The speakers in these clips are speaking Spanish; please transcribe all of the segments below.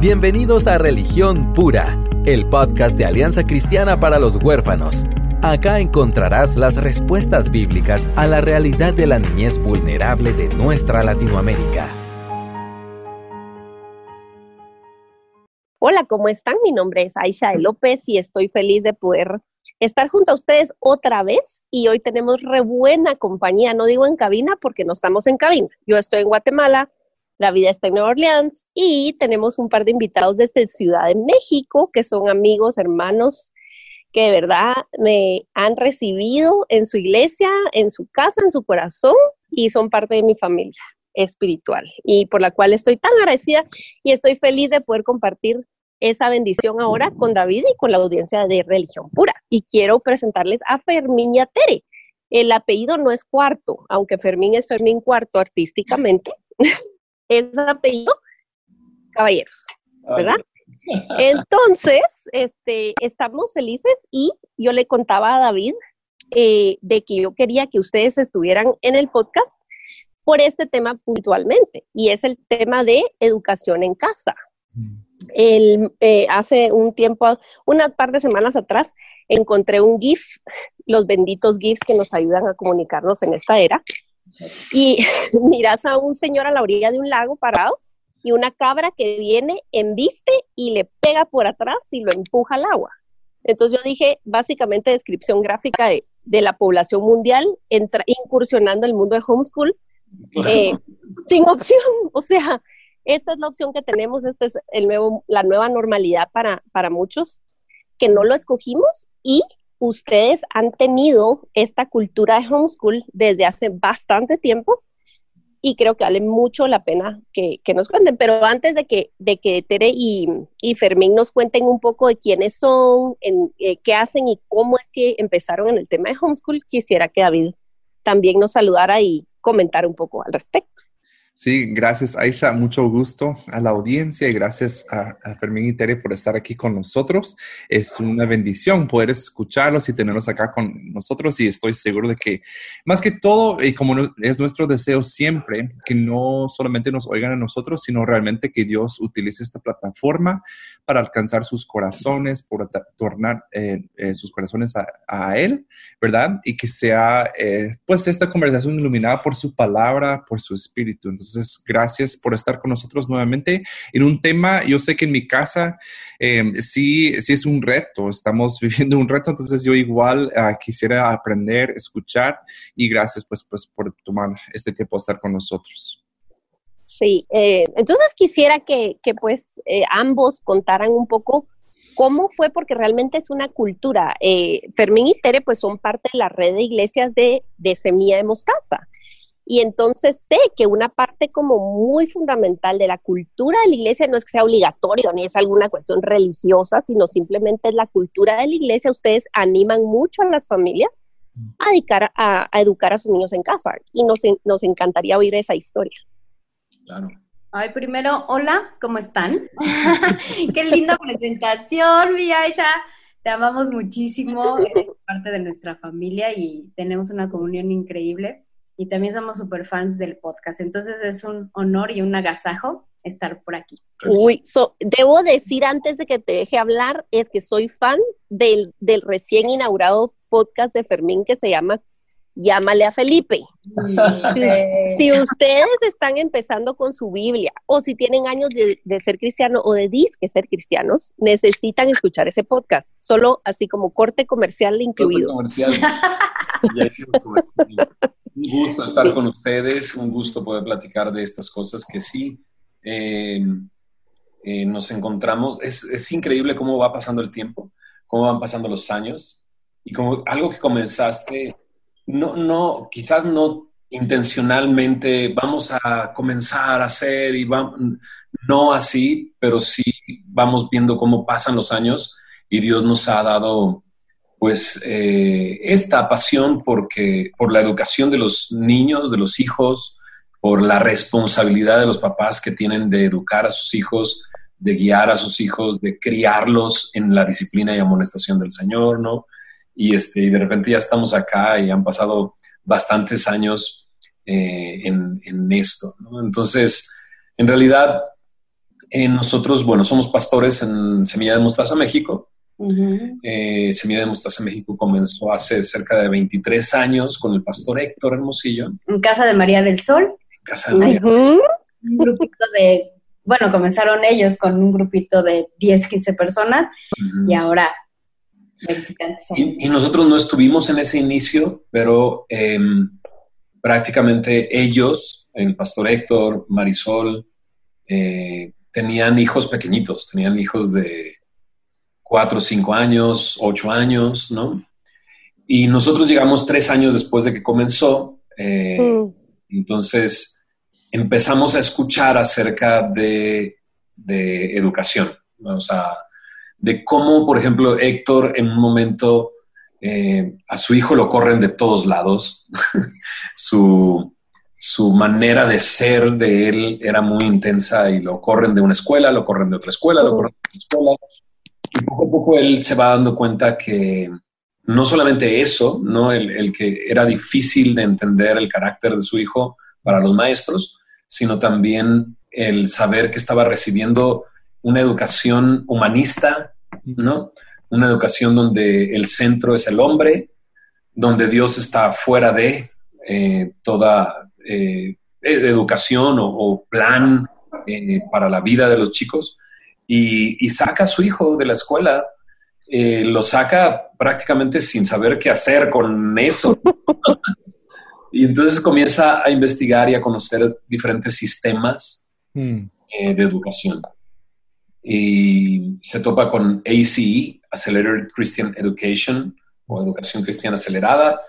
Bienvenidos a Religión Pura, el podcast de Alianza Cristiana para los Huérfanos. Acá encontrarás las respuestas bíblicas a la realidad de la niñez vulnerable de nuestra Latinoamérica. Hola, ¿cómo están? Mi nombre es Aisha López y estoy feliz de poder estar junto a ustedes otra vez. Y hoy tenemos re buena compañía, no digo en cabina porque no estamos en cabina. Yo estoy en Guatemala, la vida está en Nueva Orleans y tenemos un par de invitados desde Ciudad de México que son amigos, hermanos que de verdad me han recibido en su iglesia, en su casa, en su corazón y son parte de mi familia espiritual y por la cual estoy tan agradecida y estoy feliz de poder compartir esa bendición ahora con David y con la audiencia de Religión Pura. Y quiero presentarles a Fermín Yatere. El apellido no es cuarto, aunque Fermín es Fermín cuarto artísticamente. Es apellido Caballeros, ¿verdad? Entonces, este, estamos felices y yo le contaba a David eh, de que yo quería que ustedes estuvieran en el podcast por este tema puntualmente y es el tema de educación en casa. El, eh, hace un tiempo, unas par de semanas atrás, encontré un GIF, los benditos GIFs que nos ayudan a comunicarnos en esta era, y miras a un señor a la orilla de un lago parado y una cabra que viene, embiste y le pega por atrás y lo empuja al agua. Entonces yo dije, básicamente descripción gráfica de, la población mundial entra, incursionando el mundo de homeschool eh, sin opción. O sea, esta es la opción que tenemos, esta es el nuevo, la nueva normalidad para, para muchos que no lo escogimos y ustedes han tenido esta cultura de homeschool desde hace bastante tiempo y creo que vale mucho la pena que, nos cuenten. Pero antes de que, de que Tere y, Fermín nos cuenten un poco de quiénes son, en, eh, qué hacen y cómo es que empezaron en el tema de homeschool, quisiera que David también nos saludara y comentara un poco al respecto. Sí, gracias Aisha, mucho gusto a la audiencia y gracias a, Fermín y Tere por estar aquí con nosotros. Es una bendición poder escucharlos y tenerlos acá con nosotros y estoy seguro de que más que todo, y como es nuestro deseo siempre, que no solamente nos oigan a nosotros, sino realmente que Dios utilice esta plataforma para alcanzar sus corazones, por tornar eh, eh, sus corazones a, Él, ¿verdad? Y que sea eh, pues esta conversación iluminada por su palabra, por su espíritu. Entonces, entonces, gracias por estar con nosotros nuevamente en un tema, yo sé que en mi casa em, sí, sí es un reto, estamos viviendo un reto, entonces yo igual ah, quisiera aprender, escuchar y gracias pues, pues por tomar este tiempo de estar con nosotros. Sí, eh, entonces quisiera que, que pues eh, ambos contaran un poco cómo fue, porque realmente es una cultura. Eh, Fermín y Tere pues son parte de la red de iglesias de, de Semilla de Mostaza. Y entonces sé que una parte como muy fundamental de la cultura de la iglesia no es que sea obligatorio ni es alguna cuestión religiosa, sino simplemente es la cultura de la iglesia. Ustedes animan mucho a las familias a, dedicar, a, educar a sus niños en casa y nos, nos encantaría oír esa historia. Claro. Ay, primero, hola, ¿cómo están? Qué linda presentación, mi Te amamos muchísimo, eres parte de nuestra familia y tenemos una comunión increíble y también somos super fans del podcast. Entonces es un honor y un agasajo estar por aquí. Uy, debo decir antes de que te deje hablar, es que soy fan del, del recién inaugurado podcast de Fermín que se llama Llámale a Felipe. Si, ustedes están empezando con su Biblia o si tienen años de, ser cristiano o de disque ser cristianos, necesitan escuchar ese podcast, solo así como corte comercial incluido. Corte comercial. Un gusto estar con ustedes, un gusto poder platicar de estas cosas que sí eh, eh, nos encontramos. Es, increíble cómo va pasando el tiempo, cómo van pasando los años y como algo que comenzaste, no, no, quizás no intencionalmente vamos a comenzar a hacer y vamos, no así, pero sí vamos viendo cómo pasan los años y Dios nos ha dado pues eh, esta pasión porque, por la educación de los niños, de los hijos, por la responsabilidad de los papás que tienen de educar a sus hijos, de guiar a sus hijos, de criarlos en la disciplina y amonestación del Señor, ¿no? Y, este, y de repente ya estamos acá y han pasado bastantes años eh, en, esto, ¿no? Entonces, en realidad, eh, nosotros, bueno, somos pastores en Semilla de Mostaza, México. Eh, Semilla de Mostaza México comenzó hace cerca de 23 años con el pastor Héctor Hermosillo. En Casa de María del Sol. En Casa de María. Un grupito de, bueno, comenzaron ellos con un grupito de 10, 15 personas y ahora y, y, nosotros no estuvimos en ese inicio, pero em, prácticamente ellos, el pastor Héctor, Marisol, eh, tenían hijos pequeñitos, tenían hijos de cuatro, cinco años, ocho años, ¿no? Y nosotros llegamos tres años después de que comenzó. Eh, mm. Entonces empezamos a escuchar acerca de, de educación, o sea, de cómo, por ejemplo, Héctor en un momento eh, a su hijo lo corren de todos lados. su, su manera de ser de él era muy intensa y lo corren de una escuela, lo corren de otra escuela, lo corren de otra escuela. Poco a poco él se va dando cuenta que no solamente eso, ¿no? El, el, que era difícil de entender el carácter de su hijo para los maestros, sino también el saber que estaba recibiendo una educación humanista, ¿no? Una educación donde el centro es el hombre, donde Dios está fuera de eh, toda eh, e-, educación o, plan eh, para la vida de los chicos y, saca a su hijo de la escuela, eh, lo saca prácticamente sin saber qué hacer con eso. y entonces comienza a investigar y a conocer diferentes sistemas hmm. de educación. Y se topa con ACE, Accelerated Christian Education, o Educación Cristiana Acelerada,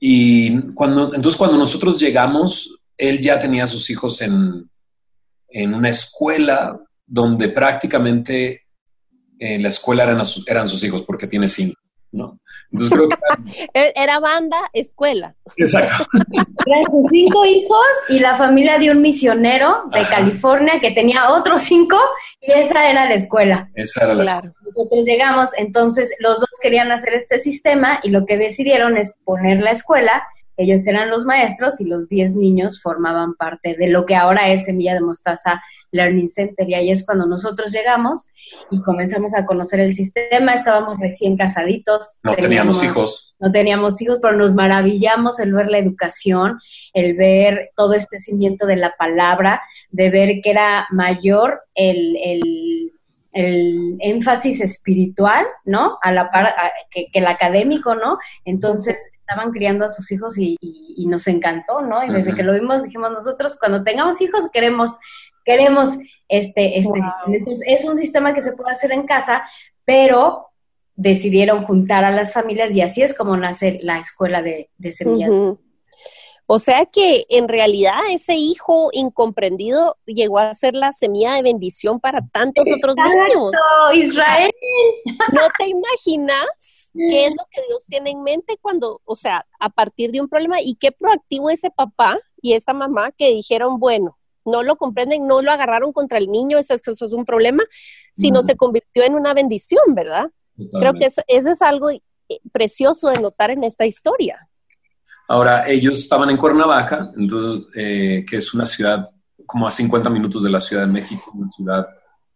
y cuando, entonces cuando nosotros llegamos, él ya tenía a sus hijos en, en una escuela donde prácticamente en la escuela eran, eran sus hijos porque tiene cinco, ¿no? Entonces creo que era... banda, escuela. Exacto. Eran sus cinco hijos y la familia de un misionero de California que tenía otros cinco y esa era la escuela. Esa era la claro. Nosotros llegamos, entonces los dos querían hacer este sistema y lo que decidieron es poner la escuela ellos eran los maestros y los 10 niños formaban parte de lo que ahora es Semilla de Mostaza Learning Center. Y ahí es cuando nosotros llegamos y comenzamos a conocer el sistema. Estábamos recién casaditos. No teníamos, hijos. No teníamos hijos, pero nos maravillamos el ver la educación, el ver todo este cimiento de la palabra, de ver que era mayor el, el el énfasis espiritual, ¿no? A la par que, el académico, ¿no? Entonces estaban criando a sus hijos y, nos encantó, ¿no? Y desde que lo vimos dijimos nosotros cuando tengamos hijos queremos queremos este este entonces es un sistema que se puede hacer en casa, pero decidieron juntar a las familias y así es como nace la escuela de, de semillas. O sea que en realidad ese hijo incomprendido llegó a ser la semilla de bendición para tantos otros niños. Israel. ¿No te imaginas qué es lo que Dios tiene en mente cuando, o sea, a partir de un problema y qué proactivo ese papá y esta mamá que dijeron, bueno, no lo comprenden, no lo agarraron contra el niño, eso, es un problema, sino se convirtió en una bendición, ¿verdad? Creo que eso es algo eh, precioso de notar en esta historia. Ahora, ellos estaban en Cuernavaca, entonces, eh, que es una ciudad como a 50 minutos de la Ciudad de México, una ciudad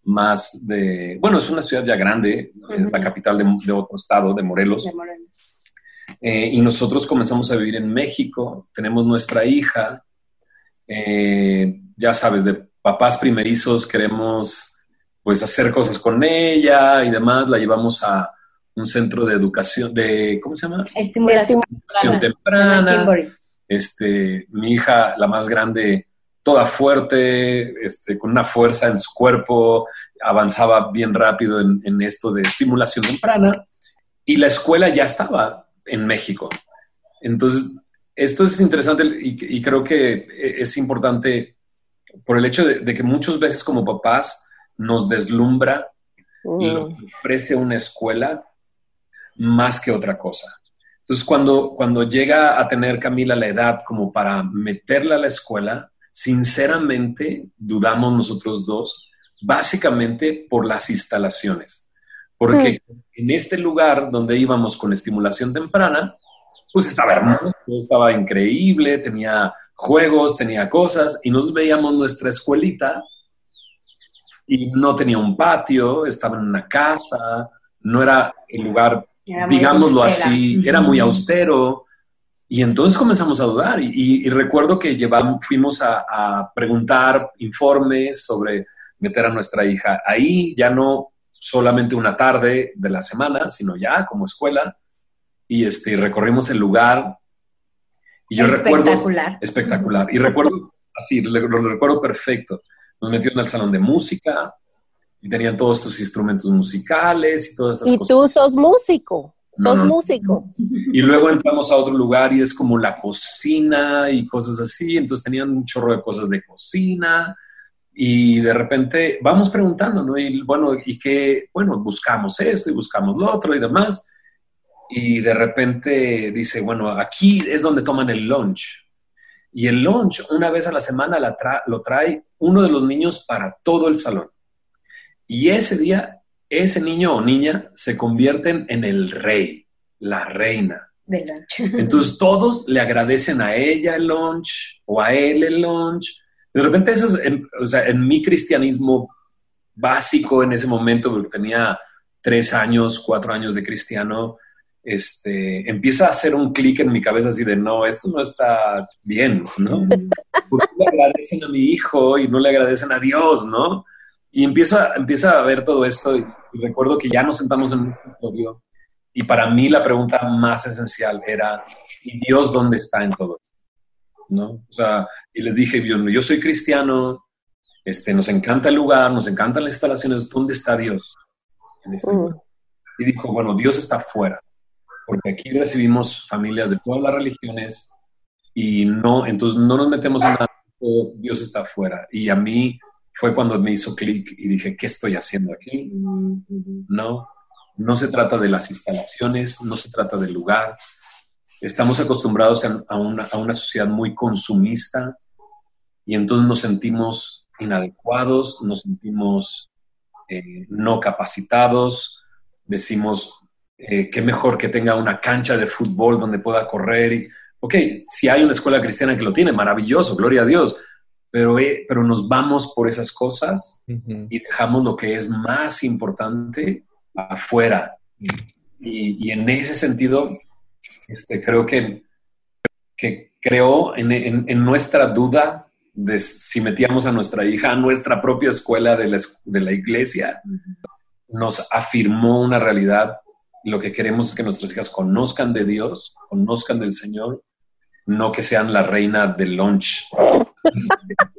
más de, bueno, es una ciudad ya grande, es la capital de, otro estado, de Morelos. Eh, y nosotros comenzamos a vivir en México, tenemos nuestra hija, eh, ya sabes, de papás primerizos queremos pues hacer cosas con ella y demás, la llevamos a, un centro de educación, de, ¿cómo se llama? Estimulación, temprana. Este, mi hija, la más grande, toda fuerte, este, con una fuerza en su cuerpo, avanzaba bien rápido en, esto de estimulación temprana. Y la escuela ya estaba en México. Entonces, esto es interesante y, creo que es importante por el hecho de, que muchas veces como papás nos deslumbra lo mm. que ofrece una escuela más que otra cosa. Entonces, cuando, cuando llega a tener Camila la edad como para meterla a la escuela, sinceramente dudamos nosotros dos, básicamente por las instalaciones. Porque mm. en este lugar donde íbamos con estimulación temprana, pues estaba hermoso, estaba increíble, tenía juegos, tenía cosas, y nos veíamos nuestra escuelita y no tenía un patio, estaba en una casa, no era el lugar, digámoslo así, era muy austero. Y entonces comenzamos a dudar y, recuerdo que llevamos, fuimos a, a, preguntar informes sobre meter a nuestra hija ahí, ya no solamente una tarde de la semana, sino ya como escuela. Y este, recorrimos el lugar. Y yo espectacular. recuerdo... Espectacular. Y recuerdo, así, lo, recuerdo perfecto. Nos metieron al salón de música y tenían todos estos instrumentos musicales y todas estas cosas. Y tú sos músico. Sos músico. Y luego entramos a otro lugar y es como la cocina y cosas así. Entonces tenían un chorro de cosas de cocina y de repente vamos preguntando, ¿no? Y bueno, y que, bueno, buscamos esto y buscamos lo otro y demás. Y de repente dice, bueno, aquí es donde toman el lunch. Y el lunch, una vez a la semana, lo trae uno de los niños para todo el salón. Y ese día, ese niño o niña se convierten en el rey, la reina. Del lunch. Entonces todos le agradecen a ella el lunch o a él el lunch de repente eso es, en, o sea, en mi cristianismo básico en ese momento, porque tenía tres años, cuatro años de cristiano, este, empieza a hacer un clic en mi cabeza así de, no, esto no está bien, ¿no? ¿Por qué le agradecen a mi hijo y no le agradecen a Dios, no? Y empieza, empieza a ver todo esto y, recuerdo que ya nos sentamos en un escritorio y para mí la pregunta más esencial era, ¿y Dios dónde está en todo esto? ¿no? O sea, y les dije, yo, yo soy cristiano, este, nos encanta el lugar, nos encantan las instalaciones, ¿dónde está Dios? Este mm. Y dijo, bueno, Dios está fuera, porque aquí recibimos familias de todas las religiones y no, entonces no nos metemos en nada, Dios está fuera. Y a mí fue cuando me hizo clic y dije, ¿qué estoy haciendo aquí? No, no se trata de las instalaciones, no se trata del lugar, estamos acostumbrados a, una, sociedad muy consumista y entonces nos sentimos inadecuados, nos sentimos eh, no capacitados, decimos, eh, qué mejor que tenga una cancha de fútbol donde pueda correr. Y, ok, si hay una escuela cristiana que lo tiene, maravilloso, gloria a Dios, pero, eh, pero nos vamos por esas cosas y dejamos lo que es más importante afuera. y en ese sentido, este, creo que, que creó en, nuestra duda de si metíamos a nuestra hija a nuestra propia escuela de la, de la iglesia, nos afirmó una realidad. Lo que queremos es que nuestras hijas conozcan de Dios, conozcan del Señor, no que sean la reina del lunch.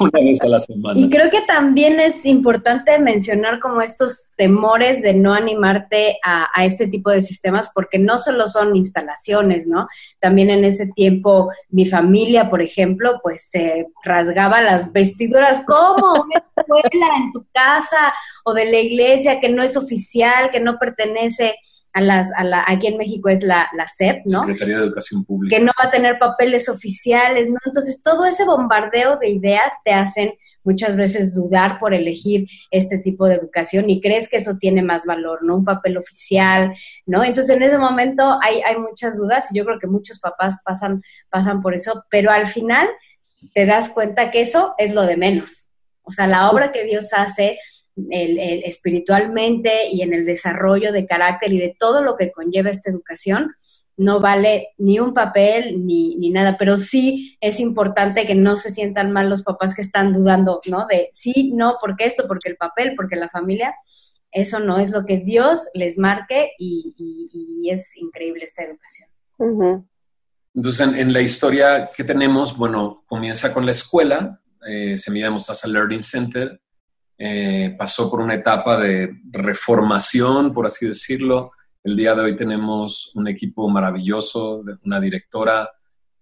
una vez a la semana. Y creo que también es importante mencionar como estos temores de no animarte a, este tipo de sistemas, porque no solo son instalaciones, ¿no? También en ese tiempo mi familia, por ejemplo, pues se rasgaba las vestiduras como una escuela en tu casa o de la iglesia que no es oficial, que no pertenece a las, a la, aquí en México es la, la SEP, ¿no? Secretaría de Educación Pública. Que no va a tener papeles oficiales, ¿no? Entonces, todo ese bombardeo de ideas te hacen muchas veces dudar por elegir este tipo de educación y crees que eso tiene más valor, ¿no? Un papel oficial, ¿no? Entonces, en ese momento hay, hay muchas dudas y yo creo que muchos papás pasan, pasan por eso, pero al final te das cuenta que eso es lo de menos. O sea, la obra que Dios hace el, espiritualmente y en el desarrollo de carácter y de todo lo que conlleva esta educación, no vale ni un papel ni, ni, nada, pero sí es importante que no se sientan mal los papás que están dudando, ¿no? De sí, no, porque esto, porque el papel, porque la familia, eso no es lo que Dios les marque y, es increíble esta educación. Entonces, en, la historia que tenemos, bueno, comienza con la escuela, eh, Semilla de Mostaza Learning Center, eh, pasó por una etapa de reformación, por así decirlo. El día de hoy tenemos un equipo maravilloso, una directora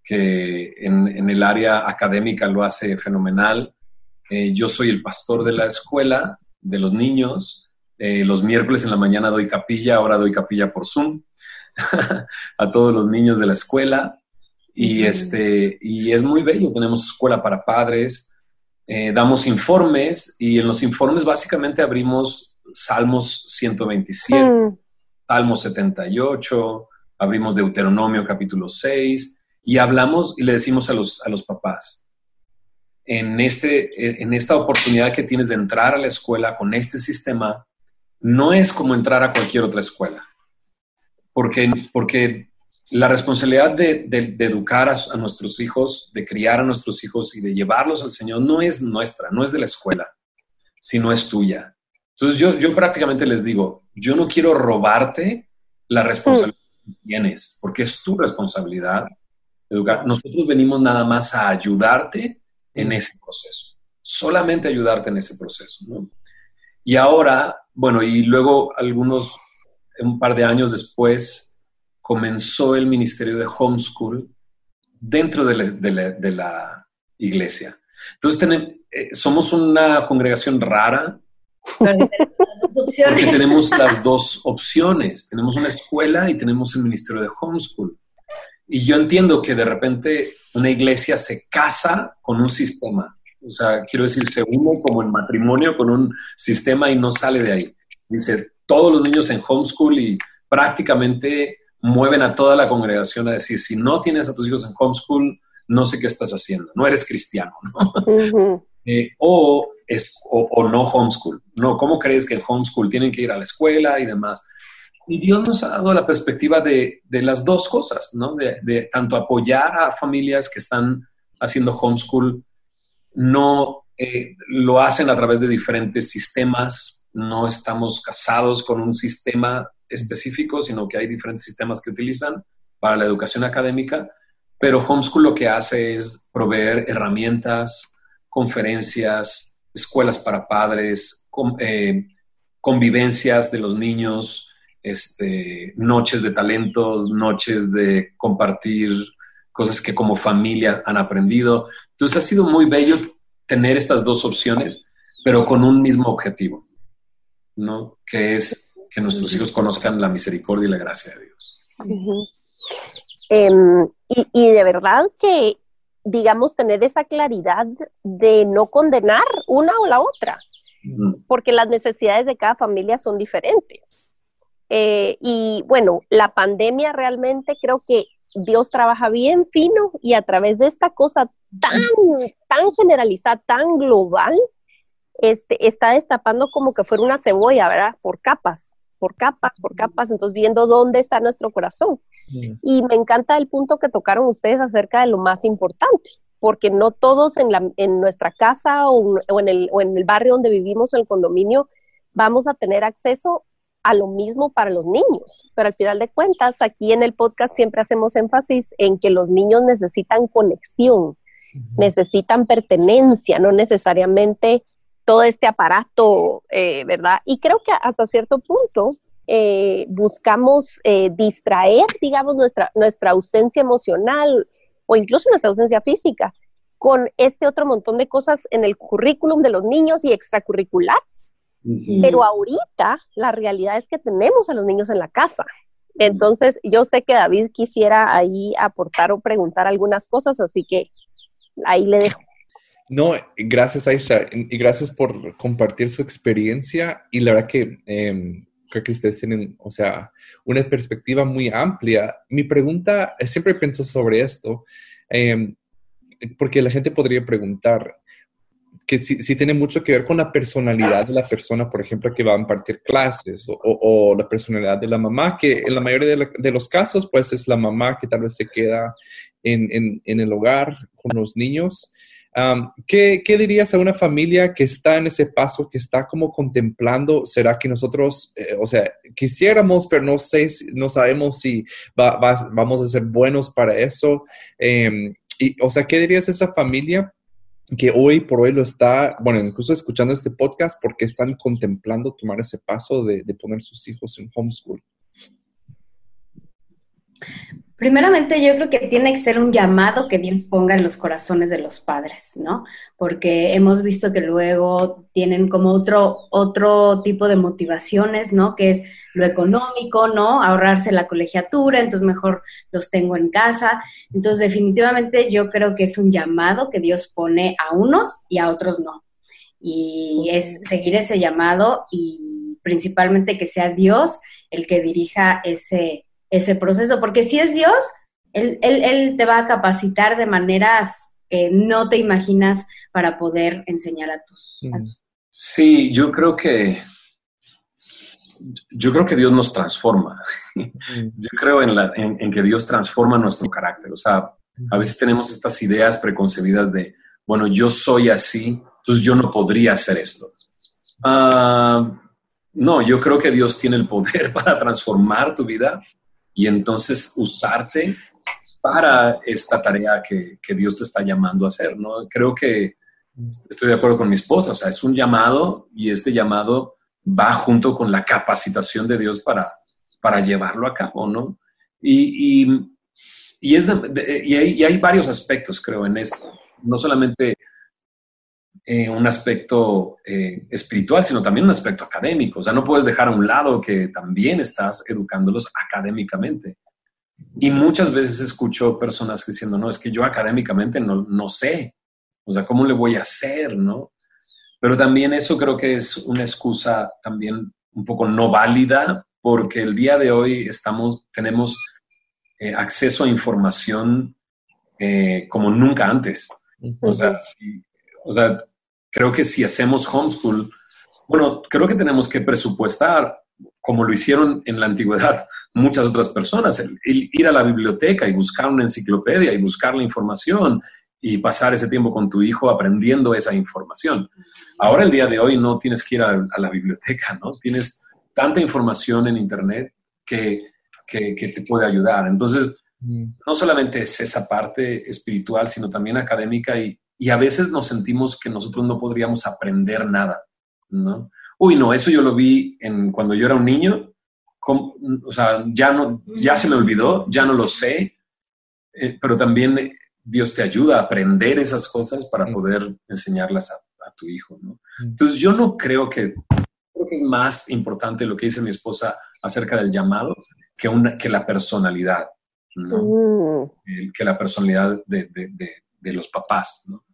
que en, el área académica lo hace fenomenal. Eh, yo soy el pastor de la escuela, de los niños. Eh, los miércoles en la mañana doy capilla, ahora doy capilla por Zoom a todos los niños de la escuela. Y, este, y es muy bello, tenemos escuela para padres, eh, damos informes y en los informes básicamente abrimos Salmos 127, mm. Salmos 78, abrimos Deuteronomio capítulo 6 y hablamos y le decimos a los, a los papás, en, este, en esta oportunidad que tienes de entrar a la escuela con este sistema, no es como entrar a cualquier otra escuela. Porque, porque la responsabilidad de, educar a, nuestros hijos, de criar a nuestros hijos y de llevarlos al Señor no es nuestra, no es de la escuela, sino es tuya. Entonces yo, yo prácticamente les digo, yo no quiero robarte la responsabilidad que tienes, porque es tu responsabilidad educar. Nosotros venimos nada más a ayudarte en ese proceso, solamente ayudarte en ese proceso. Y ahora, bueno, y luego algunos, un par de años después, comenzó el ministerio de homeschool dentro de la, iglesia. Entonces, eh, somos una congregación rara. Porque tenemos las dos opciones. Tenemos una escuela y tenemos el ministerio de homeschool. Y yo entiendo que de repente una iglesia se casa con un sistema. O sea, quiero decir, se une como en matrimonio con un sistema y no sale de ahí. Dice, todos los niños en homeschool y prácticamente mueven a toda la congregación a decir, si no tienes a tus hijos en homeschool, no sé qué estás haciendo, no eres cristiano, ¿no? Eh, o, es, o, no homeschool, no, ¿cómo crees que en homeschool tienen que ir a la escuela y demás? Y Dios nos ha dado la perspectiva de, de las dos cosas, ¿no? De, de, tanto apoyar a familias que están haciendo homeschool, no eh, lo hacen a través de diferentes sistemas, no estamos casados con un sistema específico, sino que hay diferentes sistemas que utilizan para la educación académica, pero Homeschool lo que hace es proveer herramientas, conferencias, escuelas para padres, eh, convivencias de los niños, este, noches de talentos, noches de compartir cosas que como familia han aprendido. Entonces ha sido muy bello tener estas dos opciones, pero con un mismo objetivo, ¿no? Que es que nuestros hijos conozcan la misericordia y la gracia de Dios. Em, y, de verdad que, digamos, tener esa claridad de no condenar una o la otra, porque las necesidades de cada familia son diferentes. Eh, y bueno, la pandemia realmente creo que Dios trabaja bien fino y a través de esta cosa tan, tan generalizada, tan global, este, está destapando como que fuera una cebolla, ¿verdad? Por capas por capas, por capas, entonces viendo dónde está nuestro corazón. Y me encanta el punto que tocaron ustedes acerca de lo más importante, porque no todos en, la, en nuestra casa o, en el, o en el barrio donde vivimos, en el condominio, vamos a tener acceso a lo mismo para los niños. Pero al final de cuentas, aquí en el podcast siempre hacemos énfasis en que los niños necesitan conexión, necesitan pertenencia, no necesariamente todo este aparato, eh, ¿verdad? Y creo que hasta cierto punto eh, buscamos eh, distraer, digamos, nuestra, nuestra ausencia emocional o incluso nuestra ausencia física con este otro montón de cosas en el currículum de los niños y extracurricular. Pero ahorita la realidad es que tenemos a los niños en la casa. Entonces, yo sé que David quisiera ahí aportar o preguntar algunas cosas, así que ahí le dejo. No, gracias Aisha y gracias por compartir su experiencia y la verdad que em, creo que ustedes tienen, o sea, una perspectiva muy amplia. Mi pregunta, siempre pienso sobre esto, em, porque la gente podría preguntar que si, tiene mucho que ver con la personalidad de la persona, por ejemplo, que va a impartir clases o, la personalidad de la mamá, que en la mayoría de, los casos, pues es la mamá que tal vez se queda en, en el hogar con los niños ¿qué, dirías a una familia que está en ese paso, que está como contemplando, será que nosotros, eh, o sea, quisiéramos, pero no sé, no sabemos si vamos a ser buenos para eso? Em, y, o sea, ¿qué dirías a esa familia que hoy por hoy lo está, bueno, incluso escuchando este podcast, porque están contemplando tomar ese paso de, de poner sus hijos en homeschool? Primeramente, yo creo que tiene que ser un llamado que Dios ponga en los corazones de los padres, ¿no? Porque hemos visto que luego tienen como otro, otro tipo de motivaciones, ¿no? Que es lo económico, ¿no? Ahorrarse la colegiatura, entonces mejor los tengo en casa. Entonces, definitivamente yo creo que es un llamado que Dios pone a unos y a otros no. Y es seguir ese llamado y principalmente que sea Dios el que dirija ese ese proceso, porque si es Dios, él, él, te va a capacitar de maneras que no te imaginas para poder enseñar a tus, a tus Sí, yo creo que yo creo que Dios nos transforma. Yo creo en, que Dios transforma nuestro carácter. O sea, a veces tenemos estas ideas preconcebidas de, bueno, yo soy así, entonces yo no podría hacer esto. Ah, no, yo creo que Dios tiene el poder para transformar tu vida y entonces usarte para esta tarea que, que Dios te está llamando a hacer. ¿no? Creo que estoy de acuerdo con mi esposa, o sea, es un llamado y este llamado va junto con la capacitación de Dios para, para llevarlo a cabo, ¿no? Y, y, es y, hay, varios aspectos, creo, en esto. No solamente eh, un aspecto eh, espiritual, sino también un aspecto académico. O sea, no puedes dejar a un lado que también estás educándolos académicamente. Y muchas veces escucho personas diciendo, no, es que yo académicamente no, no sé. O sea, ¿cómo le voy a hacer, no? Pero también eso creo que es una excusa también un poco no válida porque el día de hoy estamos, tenemos eh, acceso a información eh, como nunca antes. O sea, o sea, creo que si hacemos homeschool, bueno, creo que tenemos que presupuestar, como lo hicieron en la antigüedad muchas otras personas, ir a la biblioteca y buscar una enciclopedia y buscar la información y pasar ese tiempo con tu hijo aprendiendo esa información. Ahora, el día de hoy, no tienes que ir a, la biblioteca, ¿no? Tienes tanta información en Internet que, que, te puede ayudar. Entonces, mm. no solamente es esa parte espiritual, sino también académica y, y a veces nos sentimos que nosotros no podríamos aprender nada, ¿no? Uy, no, eso yo lo vi en, cuando yo era un niño, o sea, ya, no, ya se me olvidó, ya no lo sé, eh, pero también Dios te ayuda a aprender esas cosas para poder enseñarlas a, tu hijo, ¿no? Entonces yo no creo que, creo que es más importante lo que dice mi esposa acerca del llamado que, una, que la personalidad, ¿no? Mm. que la personalidad de, de, los papás, ¿no?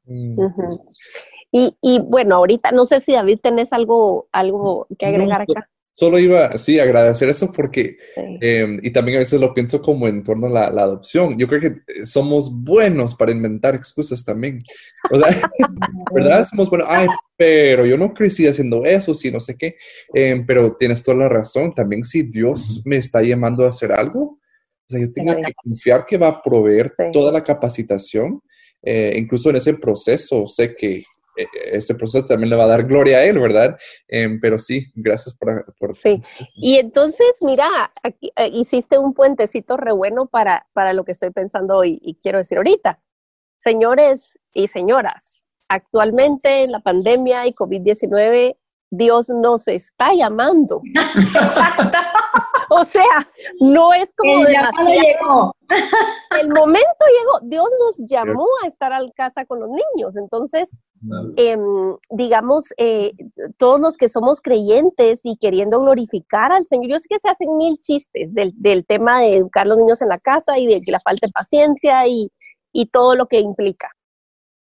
Y, y, bueno, ahorita no sé si David tenés algo, algo que agregar acá. Solo iba, sí, agradecer eso porque, em, y también a veces lo pienso como en torno a la, adopción. Yo creo que eh, somos buenos para inventar excusas también. O sea, ¿verdad? Somos buenos, ay, pero yo no crecí haciendo eso, sí, no sé qué. Em, pero tienes toda la razón. También si Dios me está llamando a hacer algo, o sea, yo tengo que confiar que va a proveer toda la capacitación. Eh, incluso en ese proceso, sé que e, este proceso también le va a dar gloria a él, ¿verdad? Em, pero sí, gracias por... por sí, y entonces, mira, aquí, eh, hiciste un puentecito re bueno para, para lo que estoy pensando hoy y quiero decir ahorita. Señores y señoras, actualmente en la pandemia y COVID-19, Dios nos está llamando. o sea, no es como el llegó. El momento llegó. Dios nos llamó a estar al casa con los niños. Entonces, Em, digamos, eh, todos los que somos creyentes y queriendo glorificar al Señor, yo sé que se hacen mil chistes del, del tema de educar a los niños en la casa y de la falta de paciencia y, y todo lo que implica.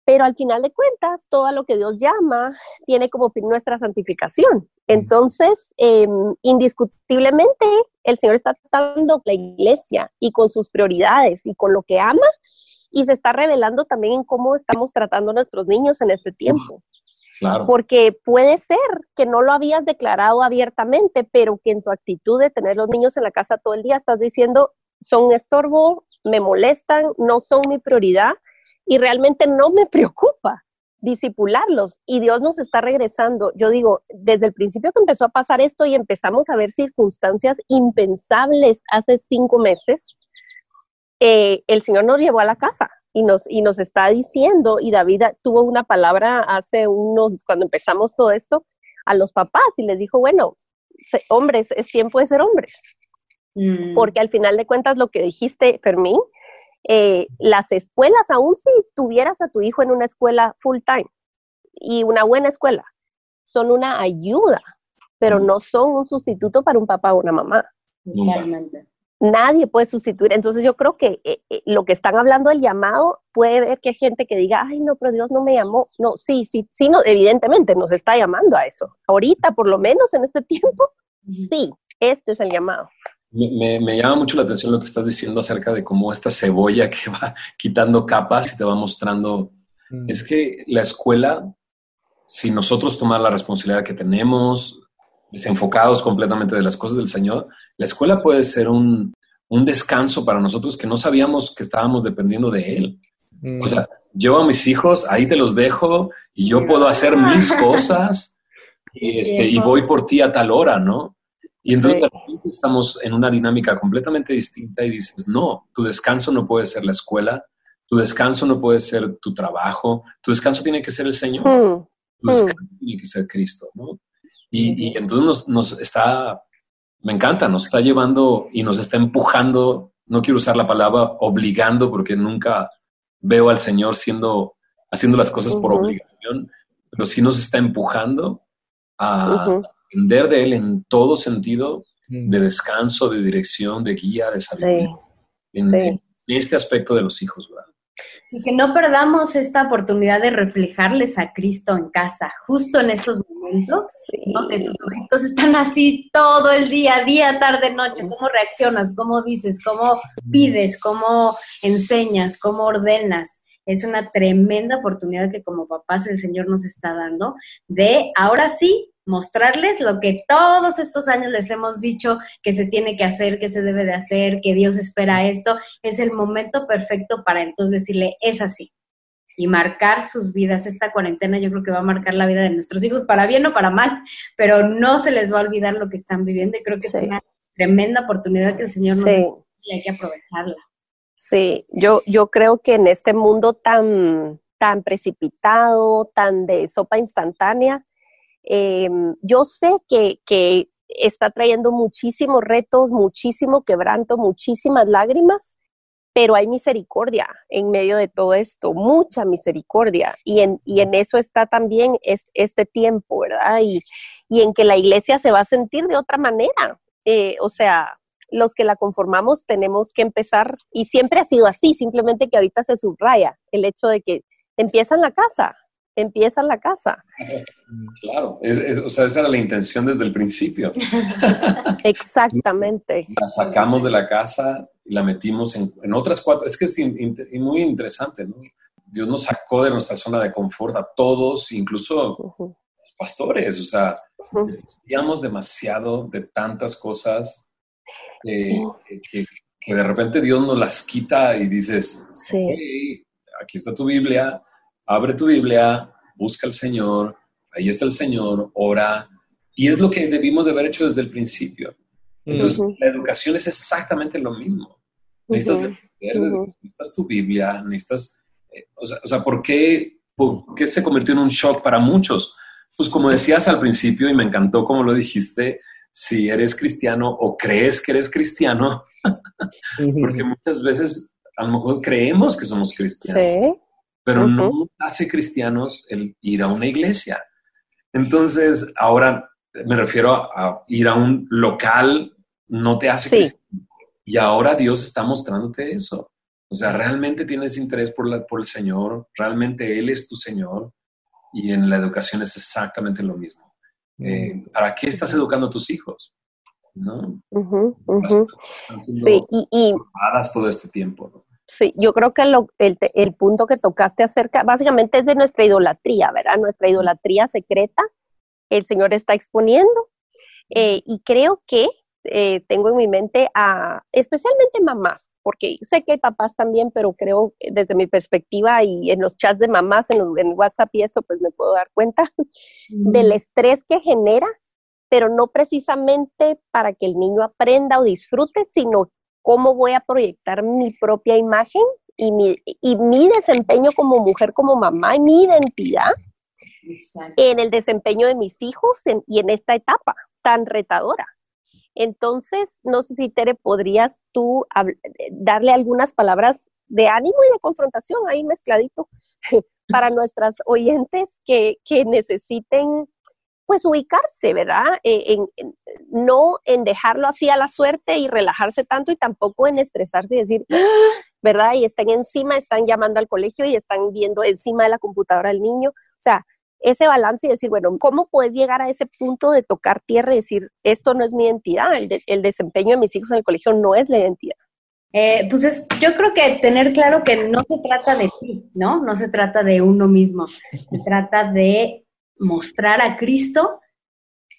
Pero al final de cuentas, todo lo que Dios llama tiene como fin nuestra santificación. Entonces, em, indiscutiblemente, el Señor está tratando la iglesia y con sus prioridades y con lo que ama, y se está revelando también en cómo estamos tratando a nuestros niños en este tiempo. Claro. Porque puede ser que no lo habías declarado abiertamente, pero que en tu actitud de tener los niños en la casa todo el día estás diciendo, son un estorbo, me molestan, no son mi prioridad y realmente no me preocupa disipularlos y Dios nos está regresando. Yo digo, desde el principio que empezó a pasar esto y empezamos a ver circunstancias impensables hace cinco meses, eh, el Señor nos llevó a la casa y nos, y nos está diciendo, y David tuvo una palabra hace unos, cuando empezamos todo esto, a los papás y les dijo, bueno, hombres, es tiempo de ser hombres. Mm. Porque al final de cuentas lo que dijiste, Fermín, eh, las escuelas, aún si tuvieras a tu hijo en una escuela full time y una buena escuela, son una ayuda, pero no son un sustituto para un papá o una mamá. Realmente nadie puede sustituir. Entonces yo creo que eh, eh, lo que están hablando del llamado, puede ver que hay gente que diga, ay, no, pero Dios no me llamó. No, sí, sí, sí, no, evidentemente nos está llamando a eso. Ahorita, por lo menos en este tiempo, sí, este es el llamado. Me, me, llama mucho la atención lo que estás diciendo acerca de cómo esta cebolla que va quitando capas y te va mostrando. Mm. Es que la escuela, si nosotros tomamos la responsabilidad que tenemos, desenfocados completamente de las cosas del Señor, la escuela puede ser un, un descanso para nosotros que no sabíamos que estábamos dependiendo de Él. O sea, yo a mis hijos, ahí te los dejo y yo puedo hacer mis cosas y, este, y voy por ti a tal hora, ¿no? Y entonces estamos en una dinámica completamente distinta y dices, no, tu descanso no puede ser la escuela, tu descanso no puede ser tu trabajo, tu descanso tiene que ser el Señor, hmm. tu descanso hmm. tiene que ser Cristo, ¿no? Y, entonces nos, nos, está, me encanta, nos está llevando y nos está empujando, no quiero usar la palabra obligando porque nunca veo al Señor siendo, haciendo las cosas por obligación, pero sí nos está empujando a depender de Él en todo sentido de descanso, de dirección, de guía, de sabiduría. En, este aspecto de los hijos, ¿verdad? Y que no perdamos esta oportunidad de reflejarles a Cristo en casa, justo en estos momentos, donde tus ojitos están así todo el día, día, tarde, noche. ¿Cómo reaccionas? ¿Cómo dices? ¿Cómo pides? ¿Cómo enseñas? ¿Cómo ordenas? Es una tremenda oportunidad que como papás el Señor nos está dando de ahora sí mostrarles lo que todos estos años les hemos dicho que se tiene que hacer, que se debe de hacer, que Dios espera esto, es el momento perfecto para entonces decirle, es así. Y marcar sus vidas. Esta cuarentena yo creo que va a marcar la vida de nuestros hijos, para bien o para mal, pero no se les va a olvidar lo que están viviendo y creo que es una tremenda oportunidad que el Señor nos da y hay que aprovecharla. Sí, yo, yo creo que en este mundo tan, tan precipitado, tan de sopa instantánea, Em, yo sé que, que está trayendo muchísimos retos, muchísimo quebranto, muchísimas lágrimas, pero hay misericordia en medio de todo esto, mucha misericordia. Y en, y en eso está también este tiempo, ¿verdad? Y, y, en que la iglesia se va a sentir de otra manera. Eh, o sea, los que la conformamos tenemos que empezar, y siempre ha sido así, simplemente que ahorita se subraya el hecho de que empieza en la casa, empieza la casa. Claro, o sea, esa era la intención desde el principio. Exactamente. La sacamos de la casa y la metimos en, otras cuatro. Es que es muy interesante, ¿no? Dios nos sacó de nuestra zona de confort a todos, incluso los pastores, o sea, uh demasiado de tantas cosas que, de repente Dios nos las quita y dices, sí. aquí está tu Biblia, abre tu Biblia, busca al Señor, ahí está el Señor, ora. Y es lo que debimos de haber hecho desde el principio. Entonces, la educación es exactamente lo mismo. Necesitas necesitas tu Biblia, necesitas... Eh, o, sea, ¿por qué, ¿por qué se convirtió en un shock para muchos? Pues como decías al principio, y me encantó como lo dijiste, si eres cristiano o crees que eres cristiano, porque muchas veces a lo mejor creemos que somos cristianos. Sí pero no hace cristianos el ir a una iglesia. Entonces, ahora me refiero a, ir a un local, no te hace cristiano. Y ahora Dios está mostrándote eso. O sea, realmente tienes interés por, la, por el Señor, realmente Él es tu Señor. Y en la educación es exactamente lo mismo. Eh, ¿Para qué estás educando a tus hijos? ¿No? sí, y, y todo este tiempo. ¿no? Sí, yo creo que el, punto que tocaste acerca, básicamente es de nuestra idolatría, ¿verdad? Nuestra idolatría secreta, el Señor está exponiendo. Eh, y creo que eh, tengo en mi mente a, especialmente mamás, porque sé que hay papás también, pero creo desde mi perspectiva y en los chats de mamás, en, en WhatsApp y eso, pues me puedo dar cuenta del estrés que genera, pero no precisamente para que el niño aprenda o disfrute, sino cómo voy a proyectar mi propia imagen y mi, y mi desempeño como mujer, como mamá, y mi identidad en el desempeño de mis hijos y en esta etapa tan retadora. Entonces, no sé si Tere, podrías tú darle algunas palabras de ánimo y de confrontación ahí mezcladito para nuestras oyentes que, que necesiten pues ubicarse, ¿verdad? Eh, en, no en dejarlo así a la suerte y relajarse tanto y tampoco en estresarse y decir, ¿verdad? Y están encima, están llamando al colegio y están viendo encima de la computadora al niño. O sea, ese balance y decir, bueno, ¿cómo puedes llegar a ese punto de tocar tierra y decir, esto no es mi identidad, el, desempeño de mis hijos en el colegio no es la identidad? Eh, pues es, yo creo que tener claro que no se trata de ti, ¿no? No se trata de uno mismo, se trata de mostrar a Cristo,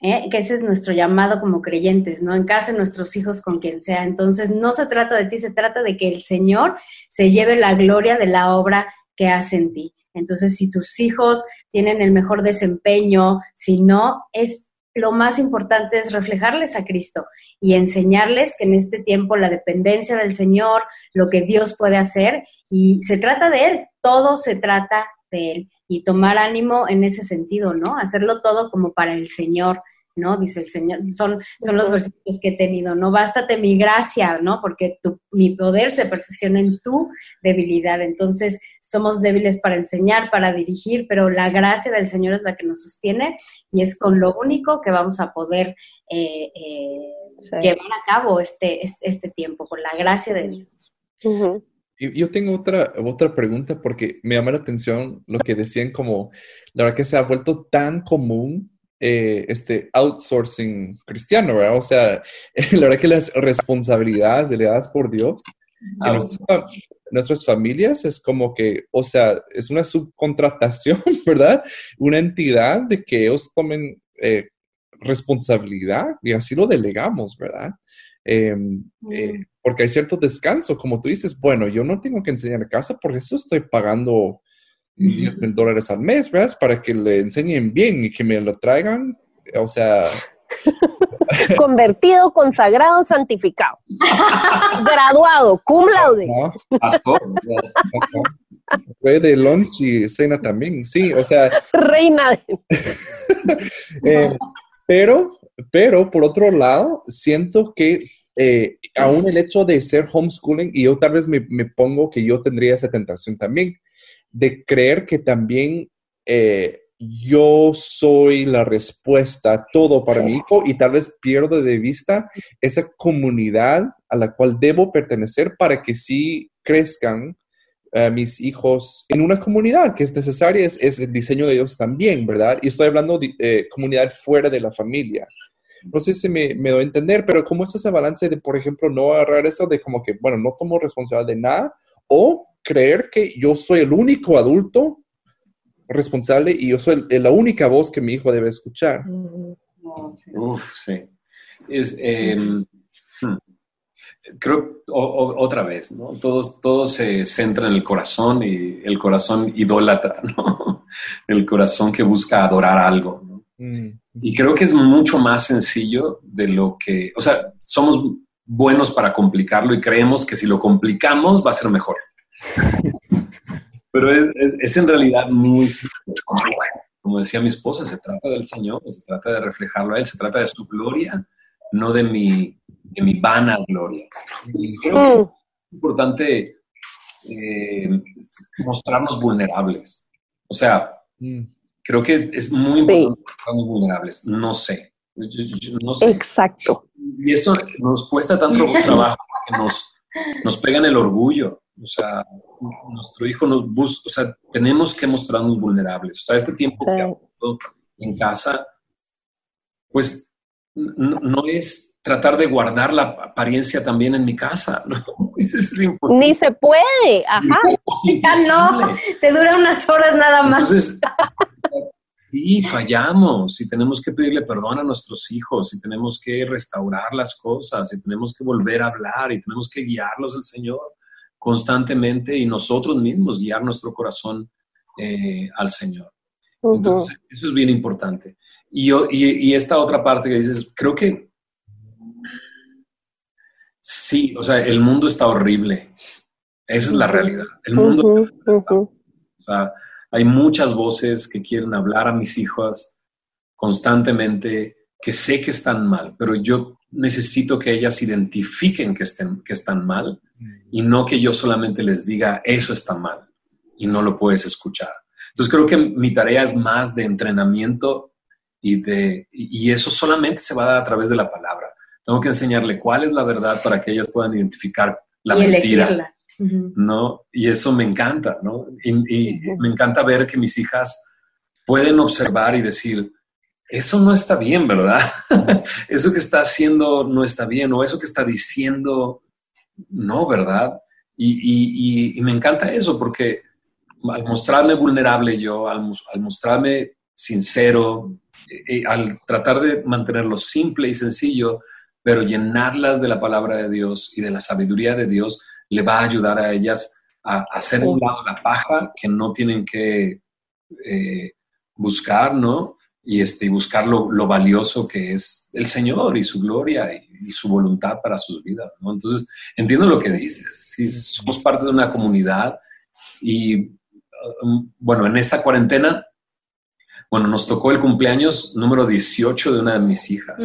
¿eh? que ese es nuestro llamado como creyentes, ¿no? En casa, nuestros hijos, con quien sea. Entonces, no se trata de ti, se trata de que el Señor se lleve la gloria de la obra que hace en ti. Entonces, si tus hijos tienen el mejor desempeño, si no, es lo más importante es reflejarles a Cristo y enseñarles que en este tiempo la dependencia del Señor, lo que Dios puede hacer, y se trata de Él, todo se trata de Él, y tomar ánimo en ese sentido, ¿no? Hacerlo todo como para el Señor, ¿no? Dice el Señor, son, son los versículos que he tenido, no bástate mi gracia, ¿no? Porque tu, mi poder se perfecciona en tu debilidad. Entonces, somos débiles para enseñar, para dirigir, pero la gracia del Señor es la que nos sostiene y es con lo único que vamos a poder eh, eh, llevar a cabo este, este, este, tiempo, con la gracia de Dios. Yo tengo otra, otra pregunta porque me llama la atención lo que decían como, la verdad que se ha vuelto tan común eh, este outsourcing cristiano, ¿verdad? O sea, la verdad que las responsabilidades delegadas por Dios en nuestras, familias es como que, o sea, es una subcontratación, ¿verdad? Una entidad de que ellos tomen eh, responsabilidad y así lo delegamos, ¿verdad? Em, eh, porque hay cierto descanso, como tú dices, bueno, yo no tengo que enseñar a casa, por eso estoy pagando 10 mil dólares al mes, ¿verdad? Para que le enseñen bien y que me lo traigan, o sea... Convertido, consagrado, santificado. Graduado, cum laude. Pastor. Fue de lunch y cena también, sí, o sea... Reina. Eh, pero, pero, por otro lado, siento que eh, aún el hecho de ser homeschooling, y yo tal vez me, pongo que yo tendría esa tentación también, de creer que también eh, yo soy la respuesta a todo para mi hijo y tal vez pierdo de vista esa comunidad a la cual debo pertenecer para que sí crezcan eh, mis hijos en una comunidad que es necesaria, es, el diseño de Dios también, ¿verdad? Y estoy hablando de eh, comunidad fuera de la familia. No sé si me, me doy a entender, pero ¿cómo es ese balance de, por ejemplo, no agarrar eso de como que, bueno, no tomo responsabilidad de nada o creer que yo soy el único adulto responsable y yo soy la única voz que mi hijo debe escuchar. Uf, sí. Es, hmm. Creo, otra vez, ¿no? Todos, todo se centra en el corazón y el corazón idólatra, ¿no? El corazón que busca adorar algo. Mm. Y creo que es mucho más sencillo de lo que, o sea, somos buenos para complicarlo y creemos que si lo complicamos va a ser mejor. Pero es, es, en realidad muy Como decía mi esposa, se trata del Señor, se trata de reflejarlo a Él, se trata de su gloria, no de mi, de mi vana gloria. Y creo que es importante eh, mostrarnos vulnerables. O sea, mm. Creo que es muy importante mostrarnos vulnerables. No sé. no sé. Exacto. Y eso nos cuesta tanto trabajo porque nos, nos pega en el orgullo. O sea, nuestro hijo nos busca, o sea, tenemos que mostrarnos vulnerables. O sea, este tiempo que en casa, pues no, es tratar de guardar la apariencia también en mi casa, ¿no? Ni se puede, ajá. no, te dura unas horas nada más. Entonces, sí, fallamos y tenemos que pedirle perdón a nuestros hijos y tenemos que restaurar las cosas y tenemos que volver a hablar y tenemos que guiarlos al Señor constantemente y nosotros mismos guiar nuestro corazón eh, al Señor. Entonces, eso es bien importante. Y, y, esta otra parte que dices, creo que sí, o sea, el mundo está horrible. Esa es la realidad. El mundo está, o sea, hay muchas voces que quieren hablar a mis hijas constantemente, que sé que están mal, pero yo necesito que ellas identifiquen que, estén, que están mal y no que yo solamente les diga, eso está mal y no lo puedes escuchar. Entonces creo que mi tarea es más de entrenamiento y, de, y eso solamente se va a dar a través de la palabra. Tengo que enseñarle cuál es la verdad para que ellas puedan identificar la mentira. ¿no? Y eso me encanta, ¿no? Y, me encanta ver que mis hijas pueden observar y decir, eso no está bien, ¿verdad? eso que está haciendo no está bien, o eso que está diciendo, no, ¿verdad? Y, me encanta eso, porque al mostrarme vulnerable yo, al, mostrarme sincero, eh, eh, al tratar de mantenerlo simple y sencillo, pero llenarlas de la palabra de Dios y de la sabiduría de Dios, le va a ayudar a ellas a, hacer un lado la paja que no tienen que eh, buscar, ¿no? Y, este, buscar lo, valioso que es el Señor y su gloria y, su voluntad para sus vidas, ¿no? Entonces, entiendo lo que dices. Sí, somos parte de una comunidad y, um, bueno, en esta cuarentena bueno, nos tocó el cumpleaños número 18 de una de mis hijas.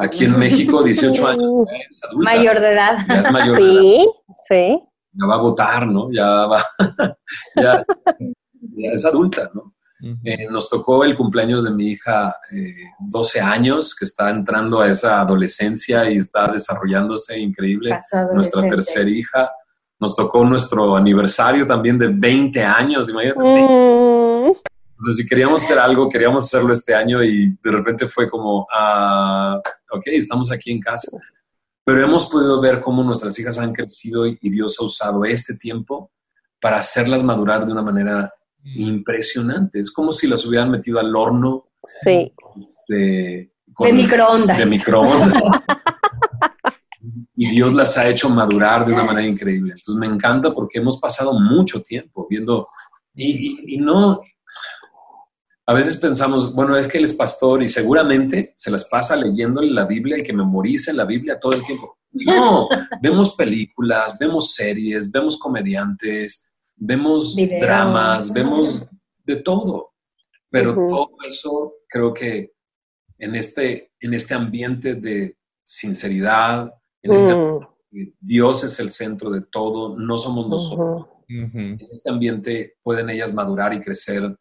Aquí en México, 18 años. Es adulta. Mayor de edad. Ya es mayor de edad. Sí, sí. Ya va a votar, ¿no? Ya va. ya, es adulta, ¿no? Eh, nos tocó el cumpleaños de mi hija, eh, 12 años, que está entrando a esa adolescencia y está desarrollándose increíble. Nuestra tercera hija. Nos tocó nuestro aniversario también de 20 años, imagínate. Mm. Entonces, si queríamos hacer algo, queríamos hacerlo este año y de repente fue como, ah, ok, estamos aquí en casa. Pero hemos podido ver cómo nuestras hijas han crecido y Dios ha usado este tiempo para hacerlas madurar de una manera mm. impresionante. Es como si las hubieran metido al horno. Sí. De, de microondas. De microondas. y Dios las ha hecho madurar de una manera increíble. Entonces me encanta porque hemos pasado mucho tiempo viendo, y, y no, a veces pensamos, bueno, es que él es pastor y seguramente se las pasa leyéndole la Biblia y que memorice la Biblia todo el tiempo. No, vemos películas, vemos series, vemos comediantes, vemos dramas, vemos de todo. Pero todo eso creo que en este, en este ambiente de sinceridad, en este mm. Dios es el centro de todo, no somos nosotros. En este ambiente pueden ellas madurar y crecer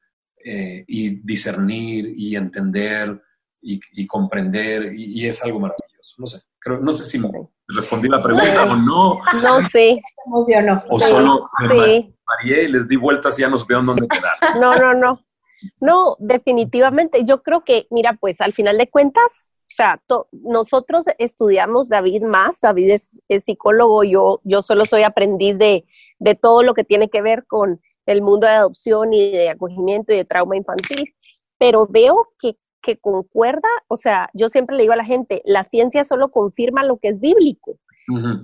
eh, y discernir y entender y, comprender y, es algo maravilloso. No sé, creo, no sé si me respondí la pregunta o no. No, sí. Emocionó. O solo sí. y les di vueltas y ya nos vieron dónde quedar. No, no, no. No, definitivamente. Yo creo que, mira, pues al final de cuentas, o sea, nosotros estudiamos David más, David es, psicólogo, yo, yo solo soy aprendiz de, de todo lo que tiene que ver con el mundo de adopción y de acogimiento y de trauma infantil, pero veo que, que concuerda, o sea, yo siempre le digo a la gente, la ciencia solo confirma lo que es bíblico,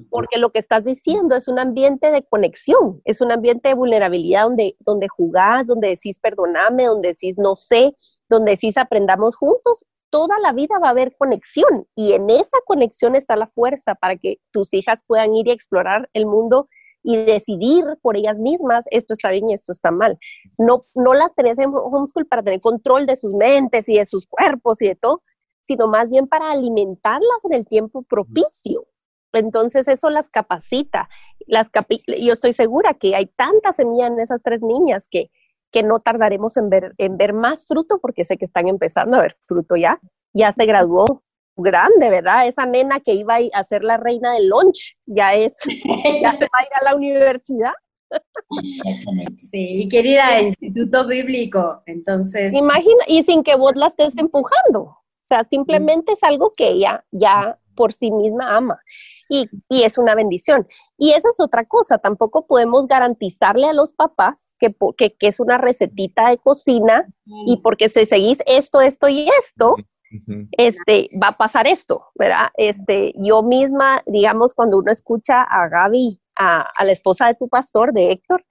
porque lo que estás diciendo es un ambiente de conexión, es un ambiente de vulnerabilidad donde, donde jugás, donde decís perdoname, donde decís no sé, donde decís aprendamos juntos, toda la vida va a haber conexión y en esa conexión está la fuerza para que tus hijas puedan ir y explorar el mundo y decidir por ellas mismas esto está bien y esto está mal. No, no las tenés en homeschool para tener control de sus mentes y de sus cuerpos y de todo, sino más bien para alimentarlas en el tiempo propicio. Entonces eso las capacita. Las yo estoy segura que hay tanta semilla en esas tres niñas que, que no tardaremos en ver, en ver más fruto porque sé que están empezando a ver fruto ya. Ya se graduó grande, ¿verdad? Esa nena que iba a ser la reina del lunch, ya es, ya se va a ir a la universidad. Exactamente. Sí, y querida instituto bíblico, entonces. Imagina, y sin que vos la estés empujando. O sea, simplemente es algo que ella ya por sí misma ama. Y, y, es una bendición. Y esa es otra cosa, tampoco podemos garantizarle a los papás que, que, que es una recetita de cocina y porque si seguís esto, esto y esto, este, va a pasar esto, ¿verdad? Este, yo misma, digamos, cuando uno escucha a Gaby, a, la esposa de tu pastor, de Héctor,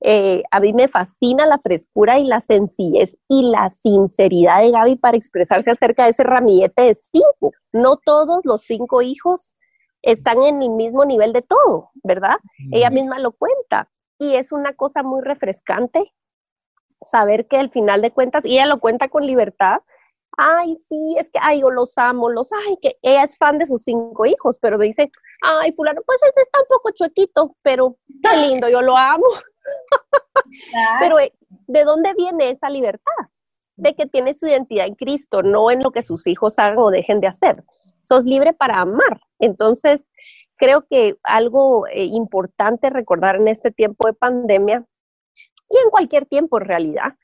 eh, a mí me fascina la frescura y la sencillez y la sinceridad de Gaby para expresarse acerca de ese ramillete de cinco. No todos los cinco hijos están en el mismo nivel de todo, ¿verdad? Ella misma lo cuenta. Y es una cosa muy refrescante saber que al final de cuentas, y ella lo cuenta con libertad, ay, sí, es que, ay, yo los amo, los, ay, que ella es fan de sus cinco hijos, pero me dice, ay, fulano, pues este está un poco chuequito, pero qué lindo, yo lo amo. pero, eh, ¿de dónde viene esa libertad? De que tiene su identidad en Cristo, no en lo que sus hijos hagan o dejen de hacer. Sos libre para amar. Entonces, creo que algo eh, importante recordar en este tiempo de pandemia y en cualquier tiempo en realidad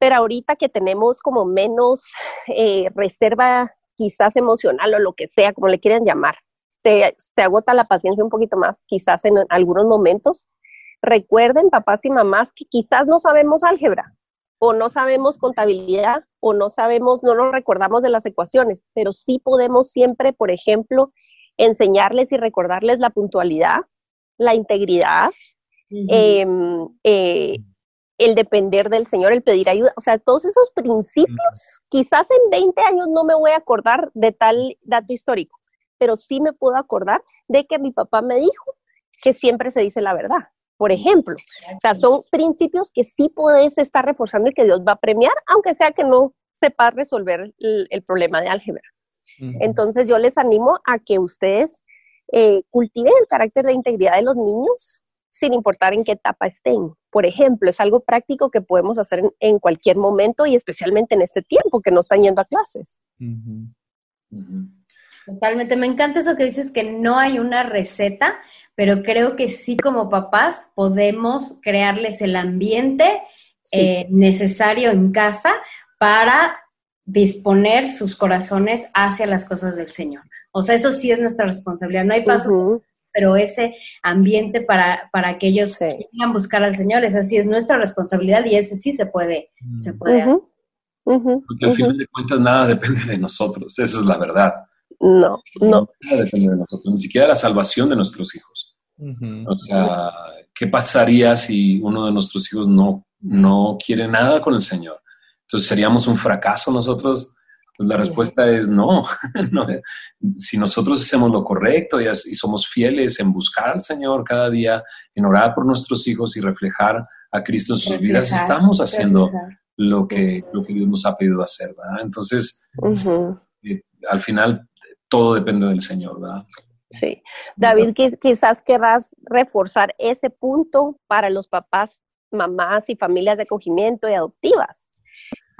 pero ahorita que tenemos como menos eh, reserva quizás emocional o lo que sea, como le quieran llamar, se, se agota la paciencia un poquito más, quizás en algunos momentos. Recuerden, papás y mamás, que quizás no sabemos álgebra, o no sabemos contabilidad, o no sabemos, no nos recordamos de las ecuaciones, pero sí podemos siempre, por ejemplo, enseñarles y recordarles la puntualidad, la integridad, eh, el depender del Señor, el pedir ayuda, o sea, todos esos principios, quizás en 20 años no me voy a acordar de tal dato histórico, pero sí me puedo acordar de que mi papá me dijo que siempre se dice la verdad, por ejemplo. O sea, son principios que sí puedes estar reforzando y que Dios va a premiar, aunque sea que no sepas resolver el, problema de álgebra. Entonces yo les animo a que ustedes eh, cultiven el carácter de integridad de los niños, sin importar en qué etapa estén. Por ejemplo, es algo práctico que podemos hacer en, cualquier momento y especialmente en este tiempo que no están yendo a clases. Totalmente, me encanta eso que dices que no hay una receta, pero creo que sí como papás podemos crearles el ambiente eh, necesario en casa para disponer sus corazones hacia las cosas del Señor. O sea, eso sí es nuestra responsabilidad. No hay paso pero ese ambiente para, para que ellos quieran buscar al Señor, esa sí es nuestra responsabilidad y ese sí se puede, se puede Porque al final de cuentas nada depende de nosotros, esa es la verdad. No, no. Nada depende de nosotros, ni siquiera la salvación de nuestros hijos. O sea, ¿qué pasaría si uno de nuestros hijos no, no quiere nada con el Señor? Entonces, ¿seríamos un fracaso nosotros? Pues la respuesta es no. Si nosotros hacemos lo correcto y, somos fieles en buscar al Señor cada día, en orar por nuestros hijos y reflejar a Cristo en sus vidas, estamos haciendo lo que, lo que Dios nos ha pedido hacer, ¿verdad? Entonces, eh, al final, todo depende del Señor, ¿verdad? Sí. David, quizás querrás reforzar ese punto para los papás, mamás y familias de acogimiento y adoptivas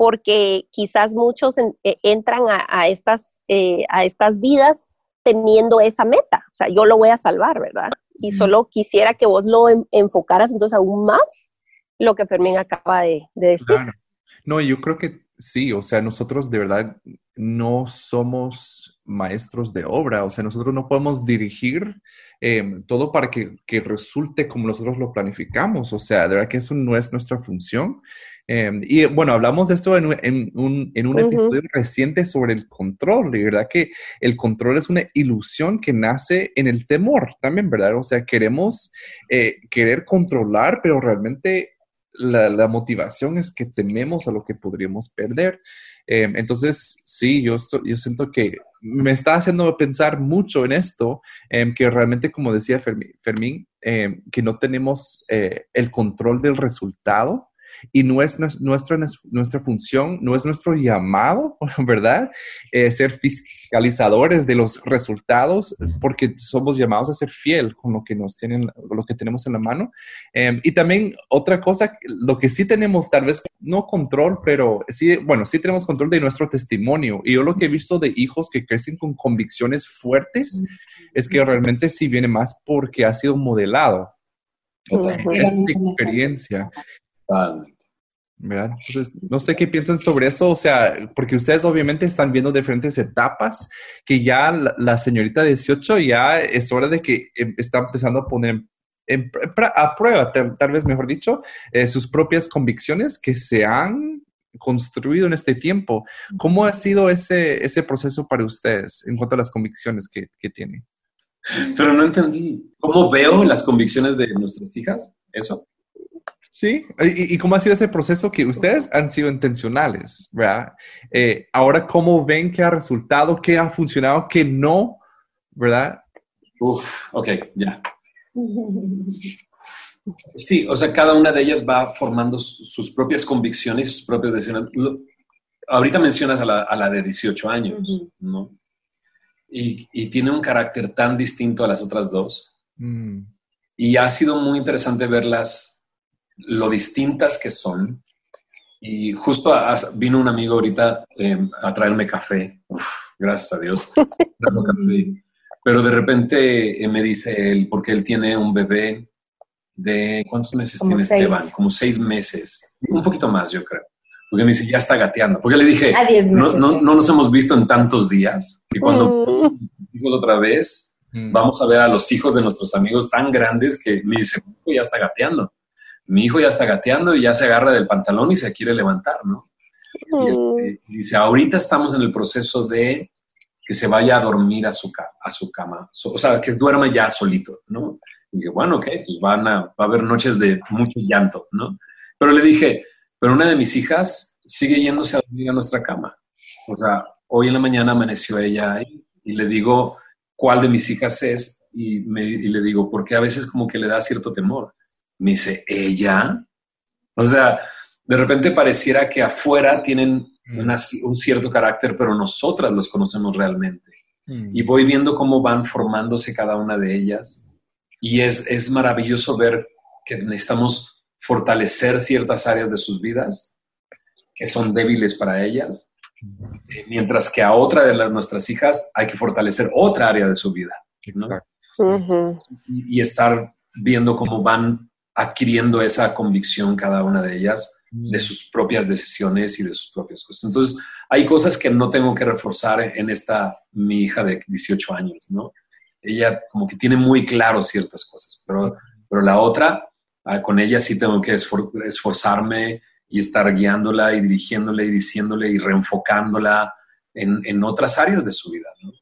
porque quizás muchos eh, entran a, estas, eh, a estas vidas teniendo esa meta, o sea, yo lo voy a salvar, ¿verdad? Y solo quisiera que vos lo enfocaras entonces aún más lo que Fermín acaba de, decir. Claro. No, yo creo que sí, o sea, nosotros de verdad no somos maestros de obra, o sea, nosotros no podemos dirigir em, todo para que, que, resulte como nosotros lo planificamos, o sea, de verdad que eso no es nuestra función. Em, y bueno, hablamos de esto en, un, en un episodio reciente sobre el control, y verdad que el control es una ilusión que nace en el temor también, ¿verdad? O sea, queremos eh, querer controlar, pero realmente la, motivación es que tememos a lo que podríamos perder. Em, entonces, sí, yo, yo siento que me está haciendo pensar mucho en esto, em, que realmente, como decía Fermín, que no tenemos eh, el control del resultado y no es nuestra, nuestra función, no es nuestro llamado, ¿verdad? Eh, ser fiscalizadores de los resultados, porque somos llamados a ser fiel con lo que nos tienen, lo que tenemos en la mano. Em, y también otra cosa, lo que sí tenemos, tal vez no control, pero sí, bueno, sí tenemos control de nuestro testimonio. Y yo lo que he visto de hijos que crecen con convicciones fuertes es que realmente sí viene más porque ha sido modelado. Es mi experiencia. Entonces, no sé qué piensan sobre eso, o sea, porque ustedes obviamente están viendo diferentes etapas, que ya la, señorita 18 ya es hora de que em, está empezando a poner a prueba, tal, vez mejor dicho, eh, sus propias convicciones que se han construido en este tiempo. ¿Cómo ha sido ese, ese proceso para ustedes en cuanto a las convicciones que, que tienen? Pero no entendí. ¿Cómo veo las convicciones de nuestras hijas? ¿Eso? Sí, ¿Y, cómo ha sido ese proceso que ustedes han sido intencionales, ¿verdad? Eh, ahora, ¿cómo ven que ha resultado, qué ha funcionado, qué no, ¿verdad? Uf, ok, ya. Sí, o sea, cada una de ellas va formando sus propias convicciones, sus propias decisiones. Ahorita mencionas a la, de 18 años, ¿no? Y, tiene un carácter tan distinto a las otras dos. Mm. Y ha sido muy interesante verlas lo distintas que son. Y justo vino un amigo ahorita em, a traerme café. gracias a Dios. Pero de repente eh, me dice él, porque él tiene un bebé de, ¿cuántos meses tiene Esteban? Como seis meses. Un poquito más, yo creo. porque me dice, ya está gateando. Porque le dije, A 10 no, no, no nos hemos visto en tantos días. Y cuando Mm. otra vez, Mm. vamos a ver a los hijos de nuestros amigos tan grandes que me dice, ya está gateando. Mi hijo ya está gateando y ya se agarra del pantalón y se quiere levantar, ¿no? Y este, dice, ahorita estamos en el proceso de que se vaya a dormir a su, a su cama, o sea, que duerma ya solito, ¿no? Y dije, bueno, ok, pues van a, va a haber noches de mucho llanto, ¿no? Pero le dije, pero una de mis hijas sigue yéndose a dormir a nuestra cama. O sea, hoy en la mañana amaneció ella ahí y le digo cuál de mis hijas es y, me, y le digo, porque a veces como que le da cierto temor. Me dice, ¿ella? O sea, de repente pareciera que afuera tienen una- un cierto carácter, pero nosotras los conocemos realmente. Mm. Y voy viendo cómo van formándose cada una de ellas. Y es, es maravilloso ver que necesitamos fortalecer ciertas áreas de sus vidas que son débiles para ellas, eh, mientras que a otra de las, nuestras hijas hay que fortalecer otra área de su vida. ¿no? Exacto. sí. Y, y estar viendo cómo van adquiriendo esa convicción cada una de ellas de sus propias decisiones y de sus propias cosas. Entonces, hay cosas que no tengo que reforzar en esta, mi hija de 18 años, ¿no? Ella como que tiene muy claro ciertas cosas, pero, pero la otra, ah, con ella sí tengo que esfor- esforzarme y estar guiándola y dirigiéndole y diciéndole y reenfocándola en, en otras áreas de su vida, ¿no?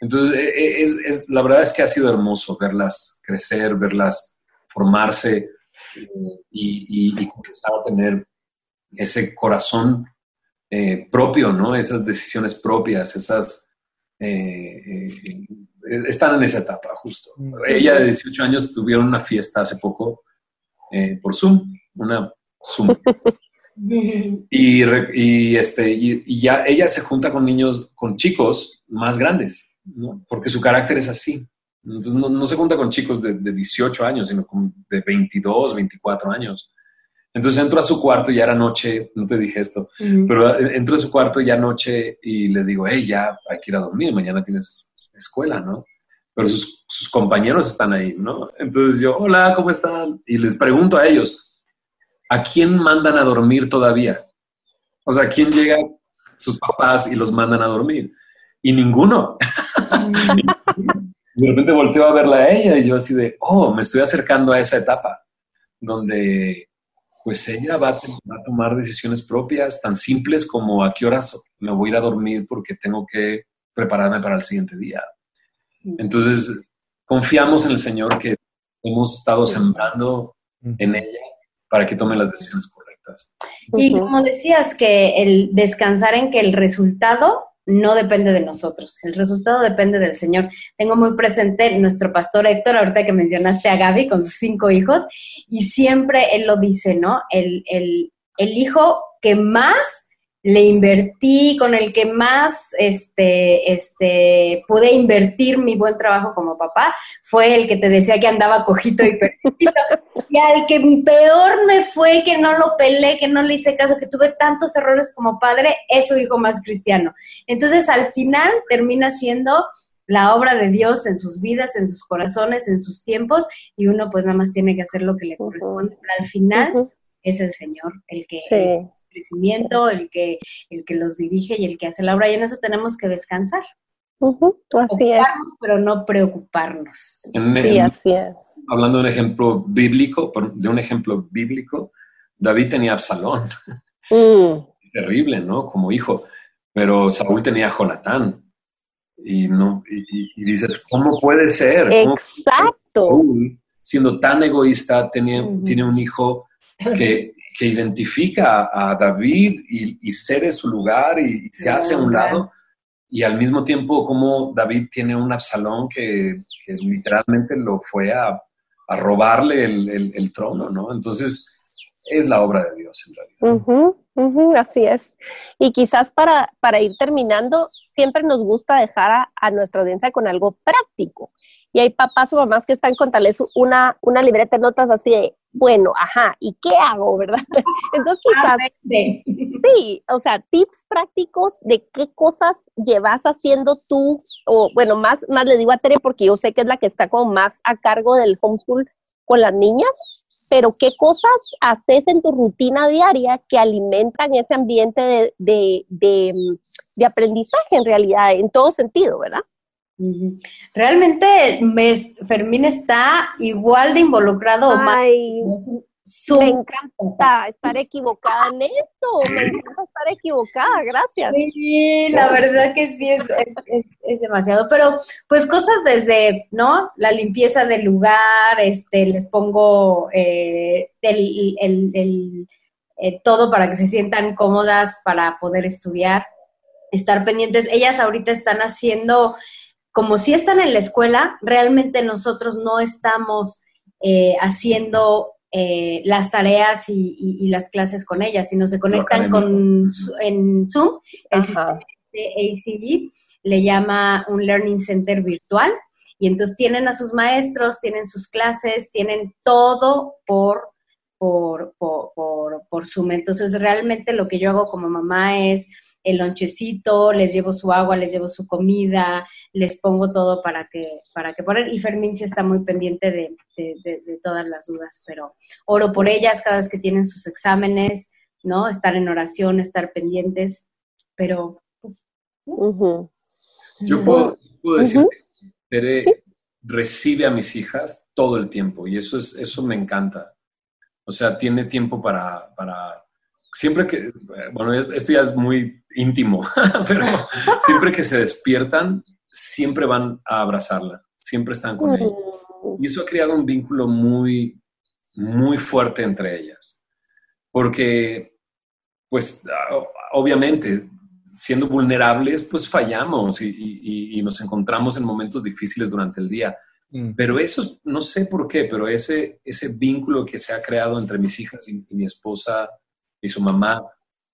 Entonces, e- e- es, es- la verdad es que ha sido hermoso verlas crecer, verlas formarse eh, y, y- y comenzar a tener ese corazón eh, propio, ¿no? Esas decisiones propias, esas... eh, eh, están en esa etapa, justo. Ella de 18 años tuvieron una fiesta hace poco eh, por Zoom, una Zoom. Y, este, y, y ya ella se junta con niños, con chicos más grandes, ¿no? porque su carácter es así. Entonces no, no se junta con chicos de, de 18 años, sino con de 22, 24 años. Entonces entro a su cuarto, ya era noche, no te dije esto, pero entro a su cuarto ya noche y le digo, hey, ya hay que ir a dormir, mañana tienes escuela, ¿no? Pero sus, sus compañeros están ahí, ¿no? Entonces yo, hola, ¿cómo están? Y les pregunto a ellos, ¿a quién mandan a dormir todavía? O sea, ¿quién llega sus papás y los mandan a dormir? Y ninguno. De repente volteo a verla a ella y yo así de, oh, me estoy acercando a esa etapa donde pues ella va a, va a tomar decisiones propias tan simples como a qué horas me voy a ir a dormir porque tengo que prepararme para el siguiente día. Entonces, confiamos en el Señor que hemos estado sembrando en ella para que tome las decisiones correctas. Y como decías, que el descansar en que el resultado no depende de nosotros, el resultado depende del Señor. Tengo muy presente nuestro pastor Héctor, ahorita que mencionaste a Gaby con sus cinco hijos, y siempre él lo dice, ¿no? El, el, el hijo que más le invertí, con el que más este, este, pude invertir mi buen trabajo como papá, fue el que te decía que andaba cojito y perdido. Y al que peor me fue, que no lo pelé, que no le hice caso, que tuve tantos errores como padre, es su hijo más cristiano. Entonces, al final termina siendo la obra de Dios en sus vidas, en sus corazones, en sus tiempos, y uno pues nada más tiene que hacer lo que le corresponde. Pero al final es el Señor el que Sí. El crecimiento, el que, el que los dirige y el que hace la obra, y en eso tenemos que descansar. Ujú. Así es. Pero no preocuparnos. En- Sí, en- así es. hablando de un ejemplo bíblico, de un ejemplo bíblico, David tenía a Absalón, Mm. terrible, ¿no? Como hijo, pero Saúl tenía a Jonatán. Y, no, y, dices, ¿cómo puede ser? ¿Cómo Exacto. Saúl, siendo tan egoísta, tiene un hijo que, que identifica a David y, y cede su lugar y, y se hace a un lado. Y al mismo tiempo, como David tiene un Absalón que, que literalmente lo fue a, a robarle el, el- el trono, ¿no? Entonces, es la obra de Dios en realidad. Ujú, ujú, así es. Y quizás para, para ir terminando, siempre nos gusta dejar a, a nuestra audiencia con algo práctico. Y hay papás o mamás que están con tal vez una, una libreta de notas así de, bueno, ajá, ¿y qué hago, verdad? Entonces quizás, Sí. o sea, tips prácticos de qué cosas llevas haciendo tú, o bueno, más, más le digo a Tere porque yo sé que es la que está como más a cargo del homeschool con las niñas, pero ¿qué cosas haces en tu rutina diaria que alimentan ese ambiente de, de, aprendizaje en realidad, en todo sentido, verdad? Realmente Fermín está igual de involucrado. Ay, me encanta estar equivocada en esto, me encanta estar equivocada, gracias. Sí, la verdad que sí, es, demasiado, pero pues cosas desde, ¿no? La limpieza del lugar, este, les pongo eh, el, eh, todo para que se sientan cómodas para poder estudiar, estar pendientes. Ellas ahorita están haciendo, como si están en la escuela, realmente nosotros no estamos eh, haciendo eh, las tareas y, las clases con ellas, sino se conectan con en Zoom, el sistema de ACD le llama un Learning Center virtual y entonces tienen a sus maestros, tienen sus clases, tienen todo por, por, por, por, por Zoom. Entonces realmente lo que yo hago como mamá es el lonchecito, les llevo su agua, les llevo su comida, les pongo todo para que, para que poner. Y Fermín sí está muy pendiente de, de, todas las dudas, pero oro por ellas cada vez que tienen sus exámenes, ¿no? Estar en oración, estar pendientes, pero pues, Yo puedo, decir que recibe a mis hijas todo el tiempo y eso, es, eso me encanta. O sea, tiene tiempo para, para siempre que, bueno, esto ya es muy íntimo, pero siempre que se despiertan, siempre van a abrazarla, siempre están con ella. Mm. Y eso ha creado un vínculo muy, muy fuerte entre ellas. Porque, pues, obviamente, siendo vulnerables, pues fallamos y, nos encontramos en momentos difíciles durante el día. Mm. Pero eso, no sé por qué, pero ese, ese vínculo que se ha creado entre mis hijas y mi esposa y su mamá,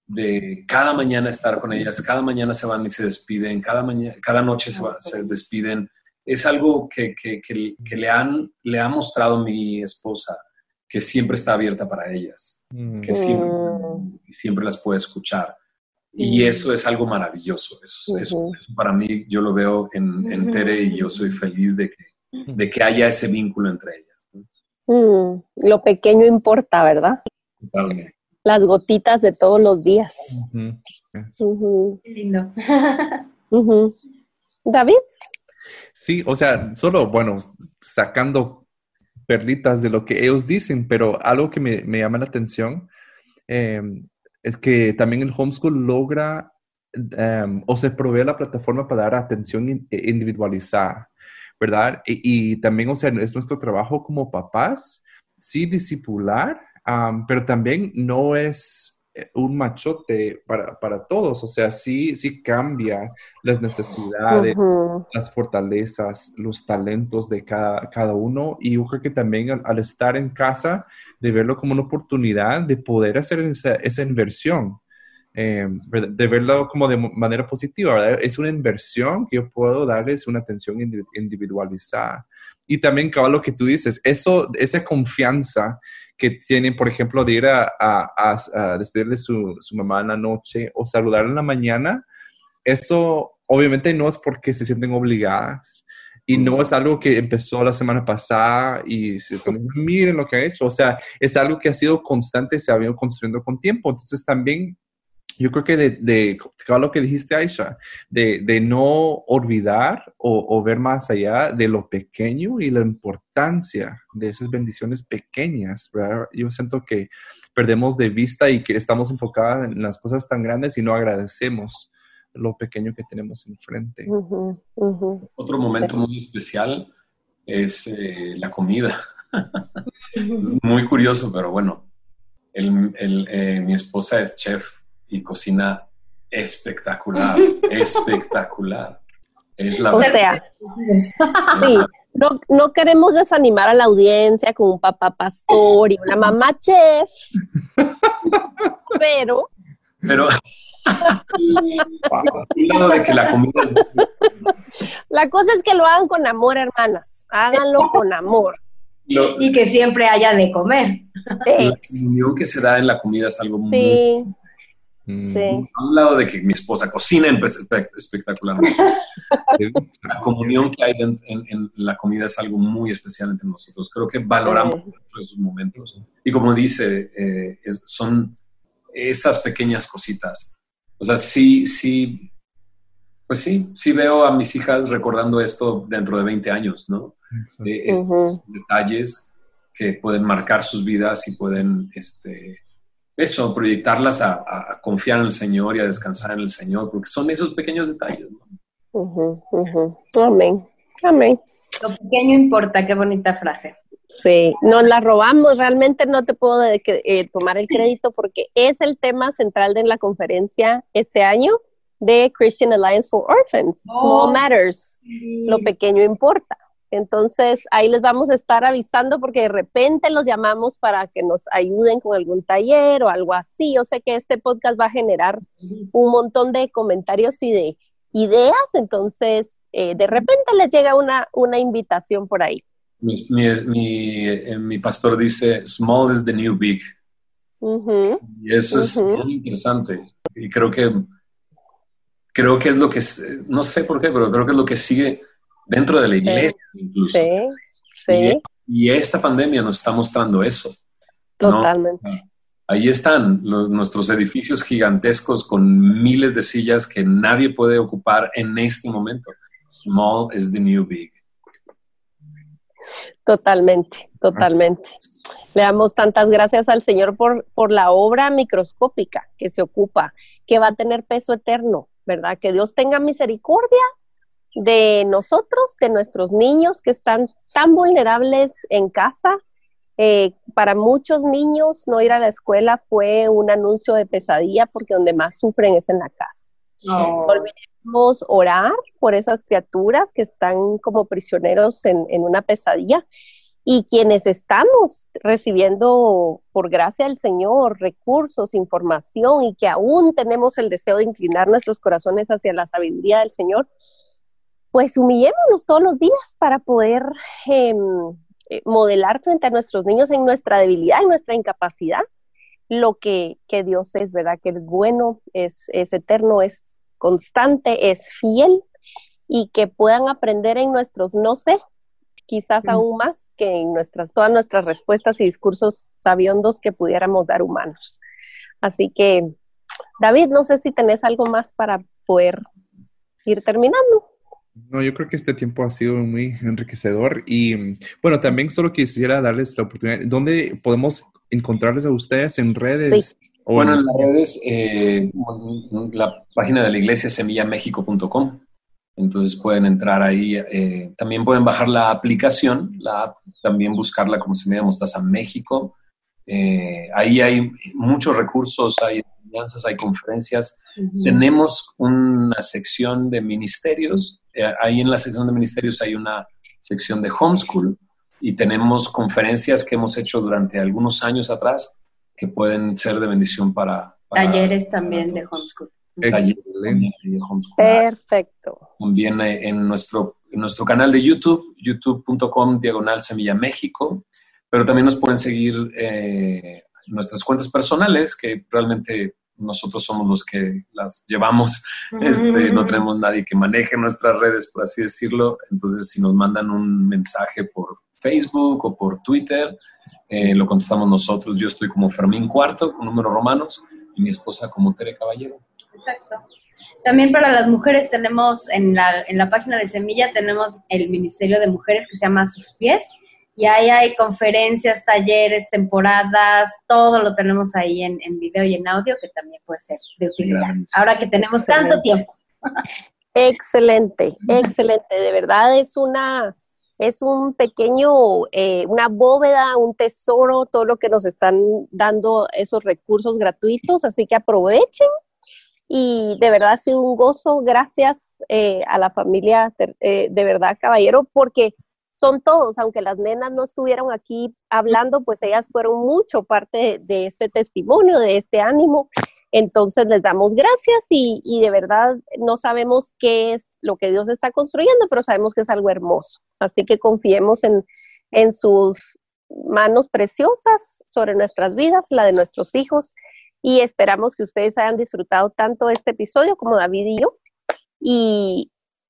de cada mañana estar con ellas, cada mañana se van y se despiden, cada, mañana, cada noche se, se despiden. Es algo que, que, que, le, han, le ha mostrado mi esposa, que siempre está abierta para ellas, mm. que siempre, mm. siempre, las puede escuchar. Y mm. eso es algo maravilloso. Eso, eso, para mí, yo lo veo en, en, Tere y yo soy feliz de que, de que haya ese vínculo entre ellas. Lo pequeño importa, ¿verdad? Totalmente las gotitas de todos los días. Qué lindo. David. Sí, o sea, solo, bueno, sacando perlitas de lo que ellos dicen, pero algo que me, llama la atención em, es que también el homeschool logra em, o se provee la plataforma para dar atención individualizada, ¿verdad? Y, y, también, o sea, es nuestro trabajo como papás, sí, discipular, pero también no es eh, un machote para, para, todos, o sea, sí, sí cambia las necesidades, las fortalezas, los talentos de cada, cada, uno y yo creo que también al, estar en casa, de verlo como una oportunidad de poder hacer esa, esa inversión. Eh, de verlo como de manera positiva, es una inversión que yo puedo darles una atención individualizada. Y también, cabal, lo que tú dices, eso, esa confianza que tienen, por ejemplo, de ir a, a, despedir de su, su, mamá en la noche o saludar en la mañana, eso obviamente no es porque se sienten obligadas y no es algo que empezó la semana pasada y se miren lo que ha hecho, o sea, es algo que ha sido constante, se ha venido construyendo con tiempo, entonces también yo creo que de, de lo que dijiste, Aisha, de, de no olvidar o, o, ver más allá de lo pequeño y la importancia de esas bendiciones pequeñas, ¿verdad? Yo siento que perdemos de vista y que estamos enfocados en las cosas tan grandes y no agradecemos lo pequeño que tenemos enfrente. Otro momento muy especial es eh, la comida. muy curioso, pero bueno, el, el, eh, mi esposa es chef y cocina espectacular, espectacular. Es la o sea, sí, no, no, queremos desanimar a la audiencia con un papá pastor y una mamá chef, pero... Pero... de que la comida La cosa es que lo hagan con amor, hermanas. Háganlo con amor. y que siempre haya de comer. La unión que se da en la comida es algo muy Mm. Sí. A un lado de que mi esposa cocina espectacularmente. la comunión que hay en, la comida es algo muy especial entre nosotros. Creo que valoramos esos momentos. Y como dice, eh, son esas pequeñas cositas. O sea, sí, sí, pues sí, sí veo a mis hijas recordando esto dentro de 20 años, ¿no? Eh, estos detalles que pueden marcar sus vidas y pueden, este, eso, proyectarlas a, confiar en el Señor y a descansar en el Señor, porque son esos pequeños detalles. Amén. Amén. Lo pequeño importa, qué bonita frase. Sí, nos la robamos, realmente no te puedo eh, tomar el crédito porque es el tema central de la conferencia este año de Christian Alliance for Orphans, Small oh, Matters, lo pequeño importa. Entonces, ahí les vamos a estar avisando porque de repente los llamamos para que nos ayuden con algún taller o algo así. Yo sé que este podcast va a generar un montón de comentarios y de ideas, entonces eh, de repente les llega una, una invitación por ahí. Mi, mi, eh, mi, pastor dice, small is the new big. Y eso es muy interesante. Y creo que, creo que es lo que, no sé por qué, pero creo que es lo que sigue dentro de la iglesia incluso. Sí, sí. Y, esta pandemia nos está mostrando eso. Totalmente. Ahí están nuestros edificios gigantescos con miles de sillas que nadie puede ocupar en este momento. Small is the new big. Totalmente, totalmente. Le damos tantas gracias al Señor por, por la obra microscópica que se ocupa, que va a tener peso eterno, ¿verdad? Que Dios tenga misericordia de nosotros, de nuestros niños que están tan vulnerables en casa. Eh, para muchos niños no ir a la escuela fue un anuncio de pesadilla porque donde más sufren es en la casa. No olvidemos orar por esas criaturas que están como prisioneros en, en una pesadilla y quienes estamos recibiendo por gracia del Señor recursos, información y que aún tenemos el deseo de inclinar nuestros corazones hacia la sabiduría del Señor, pues humillémonos todos los días para poder em, eh, modelar frente a nuestros niños en nuestra debilidad, en nuestra incapacidad, lo que, Dios es, ¿verdad? Que es bueno, es, es eterno, es constante, es fiel y que puedan aprender en nuestros no sé, quizás aún más que en nuestras, todas nuestras respuestas y discursos sabiondos que pudiéramos dar humanos. Así que, David, no sé si tenés algo más para poder ir terminando. No, yo creo que este tiempo ha sido muy enriquecedor y bueno, también solo quisiera darles la oportunidad, ¿dónde podemos encontrarles a ustedes en redes? Bueno, en las redes, eh, la página de la iglesia es semillamexico.com, entonces pueden entrar ahí, eh, también pueden bajar la aplicación, la también buscarla como Semilla Mostaza México, eh, ahí hay muchos recursos, hay enseñanzas, hay conferencias, tenemos una sección de ministerios eh, ahí en la sección de ministerios hay una sección de homeschool y tenemos conferencias que hemos hecho durante algunos años atrás que pueden ser de bendición para... talleres también de homeschool. Talleres de homeschool. Perfecto. También eh, en nuestro, en nuestro canal de YouTube, youtube.com diagonal Semilla México, pero también nos pueden seguir eh, nuestras cuentas personales que realmente nosotros somos los que las llevamos, este, no tenemos nadie que maneje nuestras redes, por así decirlo. Entonces, si nos mandan un mensaje por Facebook o por Twitter, eh, lo contestamos nosotros. Yo estoy como Fermín Cuarto, con números romanos, y mi esposa como Tere Caballero. Exacto. También para las mujeres tenemos en la, en la página de Semilla, tenemos el Ministerio de Mujeres que se llama Sus Pies y ahí hay conferencias, talleres, temporadas, todo lo tenemos ahí en, en video y en audio que también puede ser de utilidad. Ahora que tenemos tanto tiempo. Excelente, excelente. De verdad es una, es un pequeño, eh, una bóveda, un tesoro, todo lo que nos están dando esos recursos gratuitos, así que aprovechen. Y de verdad ha sido un gozo, gracias eh, a la familia, eh, de verdad, caballero, porque son todos, aunque las nenas no estuvieron aquí hablando, pues ellas fueron mucho parte de, este testimonio, de este ánimo. Entonces les damos gracias y, de verdad no sabemos qué es lo que Dios está construyendo, pero sabemos que es algo hermoso. Así que confiemos en, en sus manos preciosas sobre nuestras vidas, la de nuestros hijos, y esperamos que ustedes hayan disfrutado tanto este episodio como David y yo. Y